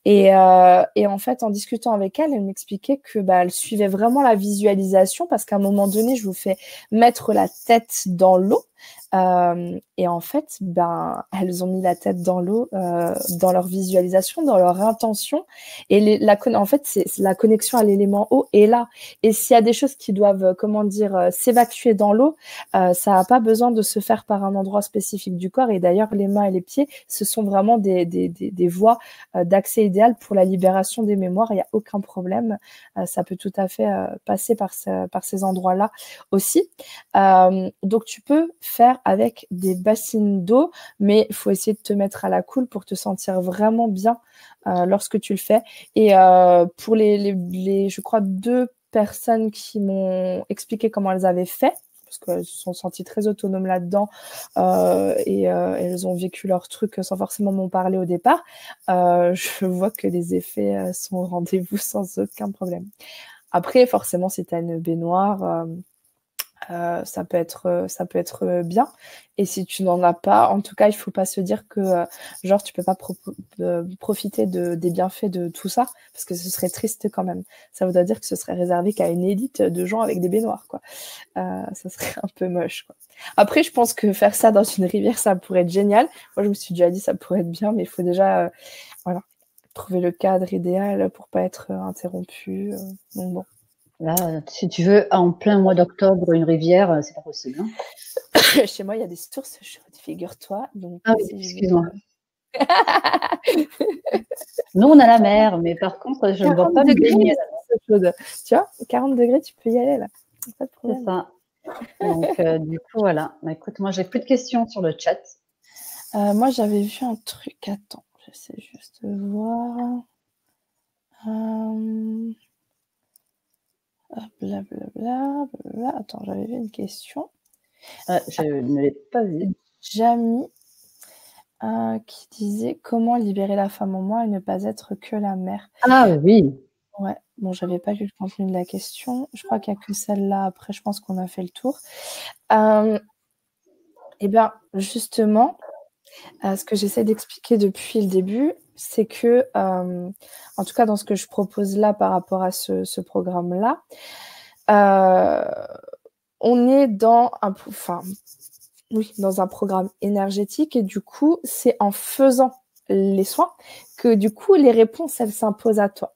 A: Et, euh, et, en fait, en discutant avec elle, elle m'expliquait que bah, elle suivait vraiment la visualisation parce qu'à un moment donné, je vous fais mettre la tête dans l'eau. Euh, et en fait, ben, elles ont mis la tête dans l'eau dans leur visualisation, dans leur intention. Et la, en fait, c'est la connexion à l'élément eau est là. Et s'il y a des choses qui doivent, comment dire, s'évacuer dans l'eau, ça n'a pas besoin de se faire par un endroit spécifique du corps. Et d'ailleurs, les mains et les pieds, ce sont vraiment des, des, des, voies euh, d'accès idéales pour la libération des mémoires. Il n'y a aucun problème. Euh, ça peut tout à fait passer par, par ces endroits-là aussi. donc, tu peux faire avec des bassines d'eau, mais il faut essayer de te mettre à la cool pour te sentir vraiment bien euh, lorsque tu le fais. Et euh, pour les, les, les, je crois, deux personnes qui m'ont expliqué comment elles avaient fait, parce qu'elles se sont senties très autonomes là-dedans euh, et euh, elles ont vécu leur truc sans forcément m'en parler au départ. Euh, je vois que les effets sont au rendez-vous sans aucun problème. Après, forcément, si tu as une baignoire, euh, ça peut être euh, ça peut être euh, bien. Et si tu n'en as pas en tout cas il faut pas se dire que genre tu peux pas profiter de, des bienfaits de tout ça parce que ce serait triste quand même. Ça voudrait dire que ce serait réservé qu'à une élite de gens avec des baignoires quoi. Ça serait un peu moche quoi. Après je pense que faire ça dans une rivière ça pourrait être génial. Moi je me suis déjà dit ça pourrait être bien mais il faut déjà voilà trouver le cadre idéal pour pas être interrompu donc bon
C: Là, si tu veux, en plein mois d'octobre, une rivière, euh, c'est pas possible. Hein.
A: Chez moi, il y a des sources figure-toi.
C: ah oui, excuse-moi. Nous, on a la mer, mais par contre, je ne vois pas me baigner.
A: Tu vois, 40 degrés, tu peux y aller là.
C: Pas de problème. C'est ça. Donc, euh, du coup, voilà. Bah, écoute, moi, j'ai plus de questions sur le chat.
A: Euh, moi, j'avais vu un truc. Attends, j'essaie juste de voir. Euh... Blablabla. Attends, j'avais vu une question.
C: Ah, je ne l'ai pas vu.
A: Jamie euh, qui disait comment libérer la femme en moi et ne pas être que la mère?
C: Ah oui.
A: Ouais, bon, j'avais pas lu le contenu de la question. Je crois qu'il n'y a que celle-là. Après, je pense qu'on a fait le tour. Euh, eh bien, justement, euh, ce que j'essaie d'expliquer depuis le début, c'est que, euh, en tout cas dans ce que je propose là par rapport à ce, programme-là, euh, on est dans un, enfin, oui, dans un programme énergétique et du coup, c'est en faisant les soins, que du coup, les réponses, elles s'imposent à toi.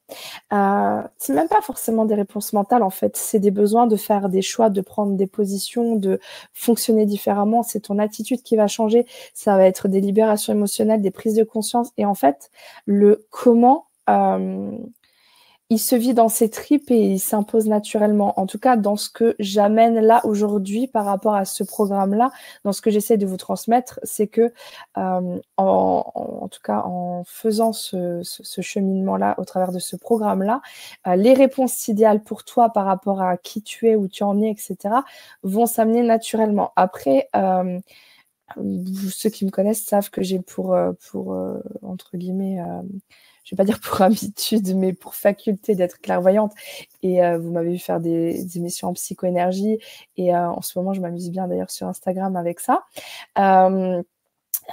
A: Euh, c'est même pas forcément des réponses mentales, en fait. C'est des besoins de faire des choix, de prendre des positions, de fonctionner différemment. C'est ton attitude qui va changer. Ça va être des libérations émotionnelles, des prises de conscience. Et en fait, le comment, euh, il se vit dans ses tripes et il s'impose naturellement. En tout cas, dans ce que j'amène là aujourd'hui par rapport à ce programme-là, dans ce que j'essaie de vous transmettre, c'est que, euh, en, tout cas, en faisant ce, cheminement-là au travers de ce programme-là, euh, les réponses idéales pour toi par rapport à qui tu es, où tu en es, etc., vont s'amener naturellement. Après, euh, ceux qui me connaissent savent que j'ai pour, pour entre guillemets, je vais pas dire pour habitude, mais pour faculté d'être clairvoyante. Et euh, vous m'avez vu faire des, émissions en psychoénergie. Et euh, en ce moment, je m'amuse bien d'ailleurs sur Instagram avec ça. Euh,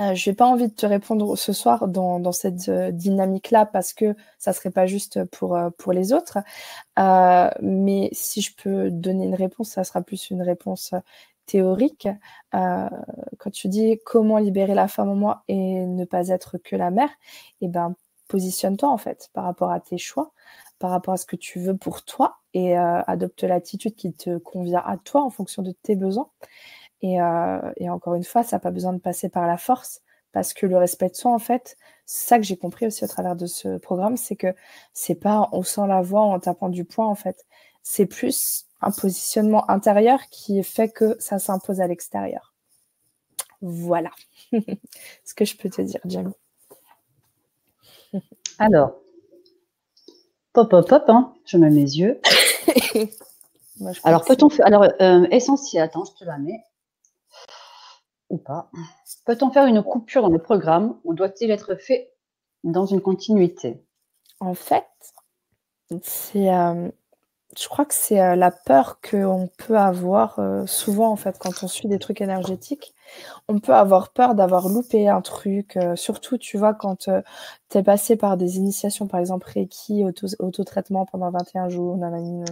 A: euh, je n'ai pas envie de te répondre ce soir dans, dans cette dynamique-là parce que ça serait pas juste pour, pour les autres. mais si je peux donner une réponse, ça sera plus une réponse théorique. quand tu dis comment libérer la femme en moi et ne pas être que la mère, et eh ben positionne-toi en fait par rapport à tes choix, par rapport à ce que tu veux pour toi et euh, adopte l'attitude qui te convient à toi en fonction de tes besoins. Et, euh, encore une fois, ça n'a pas besoin de passer par la force parce que le respect de soi, en fait, c'est ça que j'ai compris aussi au travers de ce programme, c'est que c'est pas en haussant la voix, en tapant du poing, en fait. C'est plus un positionnement intérieur qui fait que ça s'impose à l'extérieur. Voilà ce que je peux te dire, Jamie.
C: Alors, pop, pop, pop, hein, je mets mes yeux. alors, peut-on faire. Alors, euh, essentiel, attends, je te la mets. Ou pas. Peut-on faire une coupure dans le programme ou doit-il être fait dans une continuité?
A: En fait, c'est. Euh, je crois que c'est euh, la peur qu'on peut avoir souvent en fait quand on suit des trucs énergétiques on peut avoir peur d'avoir loupé un truc, euh, surtout, tu vois, quand euh, tu es passé par des initiations, par exemple Reiki, auto, autotraitement pendant 21 jours, nanani,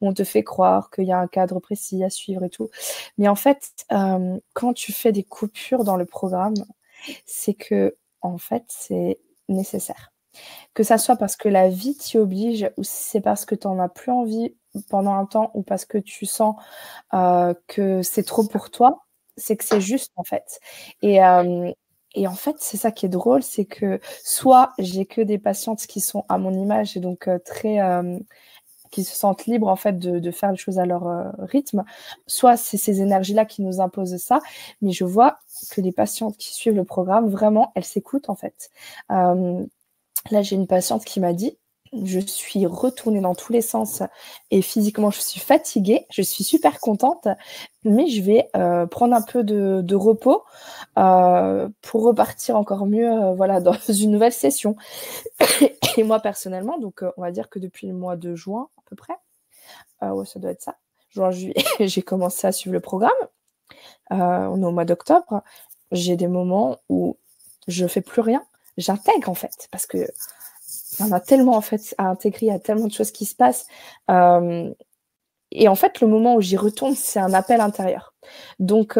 A: où on te fait croire qu'il y a un cadre précis à suivre et tout. Mais en fait, euh, quand tu fais des coupures dans le programme, c'est que, en fait, c'est nécessaire. Que ça soit parce que la vie t'y oblige ou si c'est parce que tu n'en as plus envie pendant un temps ou parce que tu sens que c'est trop pour toi, c'est que c'est juste en fait. Et, et en fait, c'est ça qui est drôle, c'est que soit j'ai que des patientes qui sont à mon image et donc très qui se sentent libres en fait de, de faire les choses à leur rythme, soit c'est ces énergies-là qui nous imposent ça, mais je vois que les patientes qui suivent le programme, vraiment, elles s'écoutent en fait. Là, j'ai une patiente qui m'a dit, je suis retournée dans tous les sens et physiquement je suis fatiguée, je suis super contente, mais je vais euh, prendre un peu de, repos euh, pour repartir encore mieux euh, voilà, dans une nouvelle session. et moi personnellement, donc on va dire que depuis le mois de juin à peu près, ouais, ça doit être ça, juin, juillet, j'ai commencé à suivre le programme. on est au mois d'octobre. J'ai des moments où je fais plus rien. J'intègre en fait parce que on a tellement en fait à intégrer, il y a tellement de choses qui se passent. et en fait, le moment où j'y retourne, c'est un appel intérieur. Donc,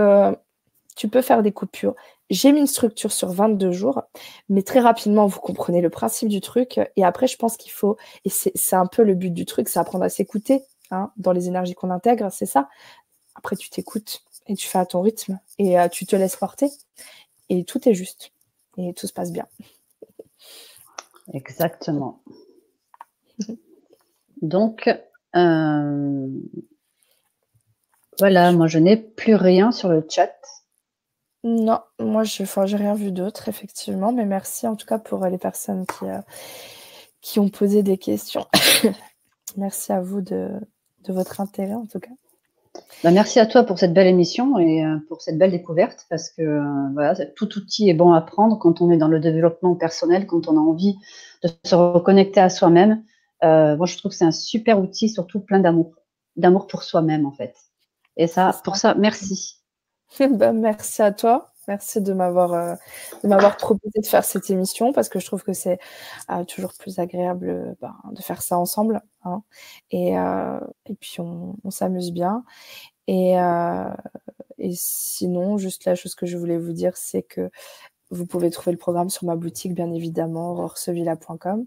A: tu peux faire des coupures. J'ai mis une structure sur 22 jours, mais très rapidement, vous comprenez le principe du truc. Et après, je pense qu'il faut, et c'est un peu le but du truc, c'est apprendre à s'écouter hein, dans les énergies qu'on intègre, c'est ça. Après, tu t'écoutes et tu fais à ton rythme et euh, tu te laisses porter et tout est juste et tout se passe bien.
B: Exactement. Donc, euh, voilà, moi je n'ai plus rien sur le chat.
A: Non, moi, je n'ai rien vu d'autre, effectivement, mais merci en tout cas pour euh, les personnes qui, euh, qui ont posé des questions. merci à vous de, votre intérêt, en tout cas.
B: Bah, merci à toi pour cette belle émission et euh, pour cette belle découverte, parce que voilà, tout outil est bon à prendre quand on est dans le développement personnel, quand on a envie de se reconnecter à soi-même. moi, je trouve que c'est un super outil, surtout plein d'amour, d'amour pour soi-même, en fait. Et ça, pour ça, merci.
A: Ben, merci à toi. Merci de m'avoir euh, de m'avoir proposé de faire cette émission parce que je trouve que c'est euh, toujours plus agréable euh, ben, de faire ça ensemble. Hein. Et, et puis on, s'amuse bien. Et, et sinon, juste la chose que je voulais vous dire, c'est que vous pouvez trouver le programme sur ma boutique, bien évidemment, rorsevilla.com.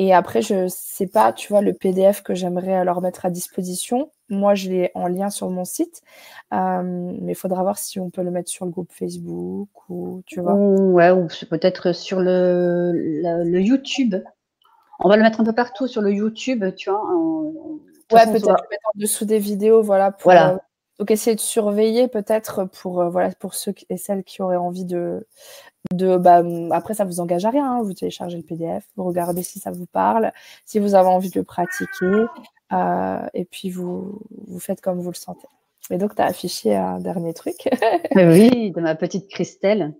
A: Et après, je sais pas, tu vois, le PDF que j'aimerais leur mettre à disposition. Moi, je l'ai en lien sur mon site, euh, mais il faudra voir si on peut le mettre sur le groupe Facebook ou tu vois.
B: ouais, ou peut-être sur le, le, YouTube. On va le mettre un peu partout sur le YouTube, tu vois.
A: ouais, peut-être le mettre en dessous des vidéos, voilà. Pour, voilà. Donc essayer de surveiller peut-être pour euh, voilà pour ceux et celles qui auraient envie de de bah, après ça vous engage à rien hein. vous téléchargez le PDF vous regardez si ça vous parle si vous avez envie de le pratiquer euh, et puis vous vous faites comme vous le sentez. Et donc tu as affiché un dernier truc.
B: Oui de ma petite Christelle.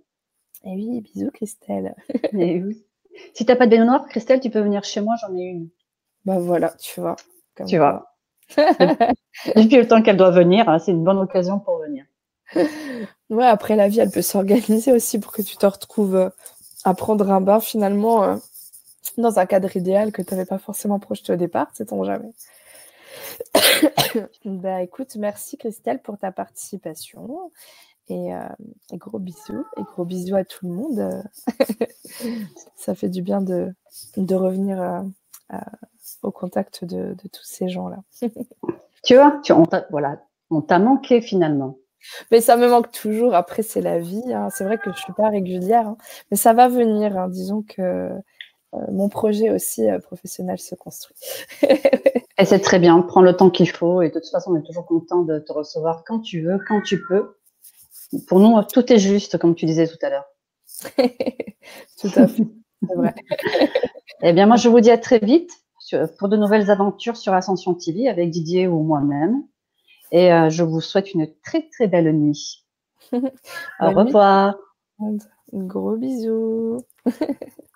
A: Et oui bisous Christelle.
B: Et oui. Si t'as pas de baignoire Christelle tu peux venir chez moi j'en ai une.
A: Bah voilà tu vois.
B: Tu vois depuis le temps qu'elle doit venir hein, c'est une bonne occasion pour venir
A: Ouais, après la vie, elle peut s'organiser aussi pour que tu te retrouves euh, à prendre un bain finalement euh, dans un cadre idéal que tu n'avais pas forcément projeté au départ, sait-on jamais. bah écoute, merci Christelle pour ta participation. Et, euh, gros bisous. Et gros bisous à tout le monde. Ça fait du bien de, de revenir au contact de, de, tous ces gens-là.
B: tu vois, tu, on voilà, on t'a manqué finalement.
A: Mais ça me manque toujours. Après, c'est la vie. Hein. C'est vrai que je ne suis pas régulière, hein. mais ça va venir. Hein. Disons que euh, mon projet aussi euh, professionnel se construit.
B: et c'est très bien. Prends le temps qu'il faut. Et de toute façon, on est toujours content de te recevoir quand tu veux, quand tu peux. Pour nous, tout est juste, comme tu disais tout à l'heure.
A: tout à fait. C'est vrai.
B: eh bien, moi, je vous dis à très vite pour de nouvelles aventures sur Ascension TV avec Didier ou moi-même. Et euh, je vous souhaite une très très belle nuit. Au revoir.
A: Gros bisous.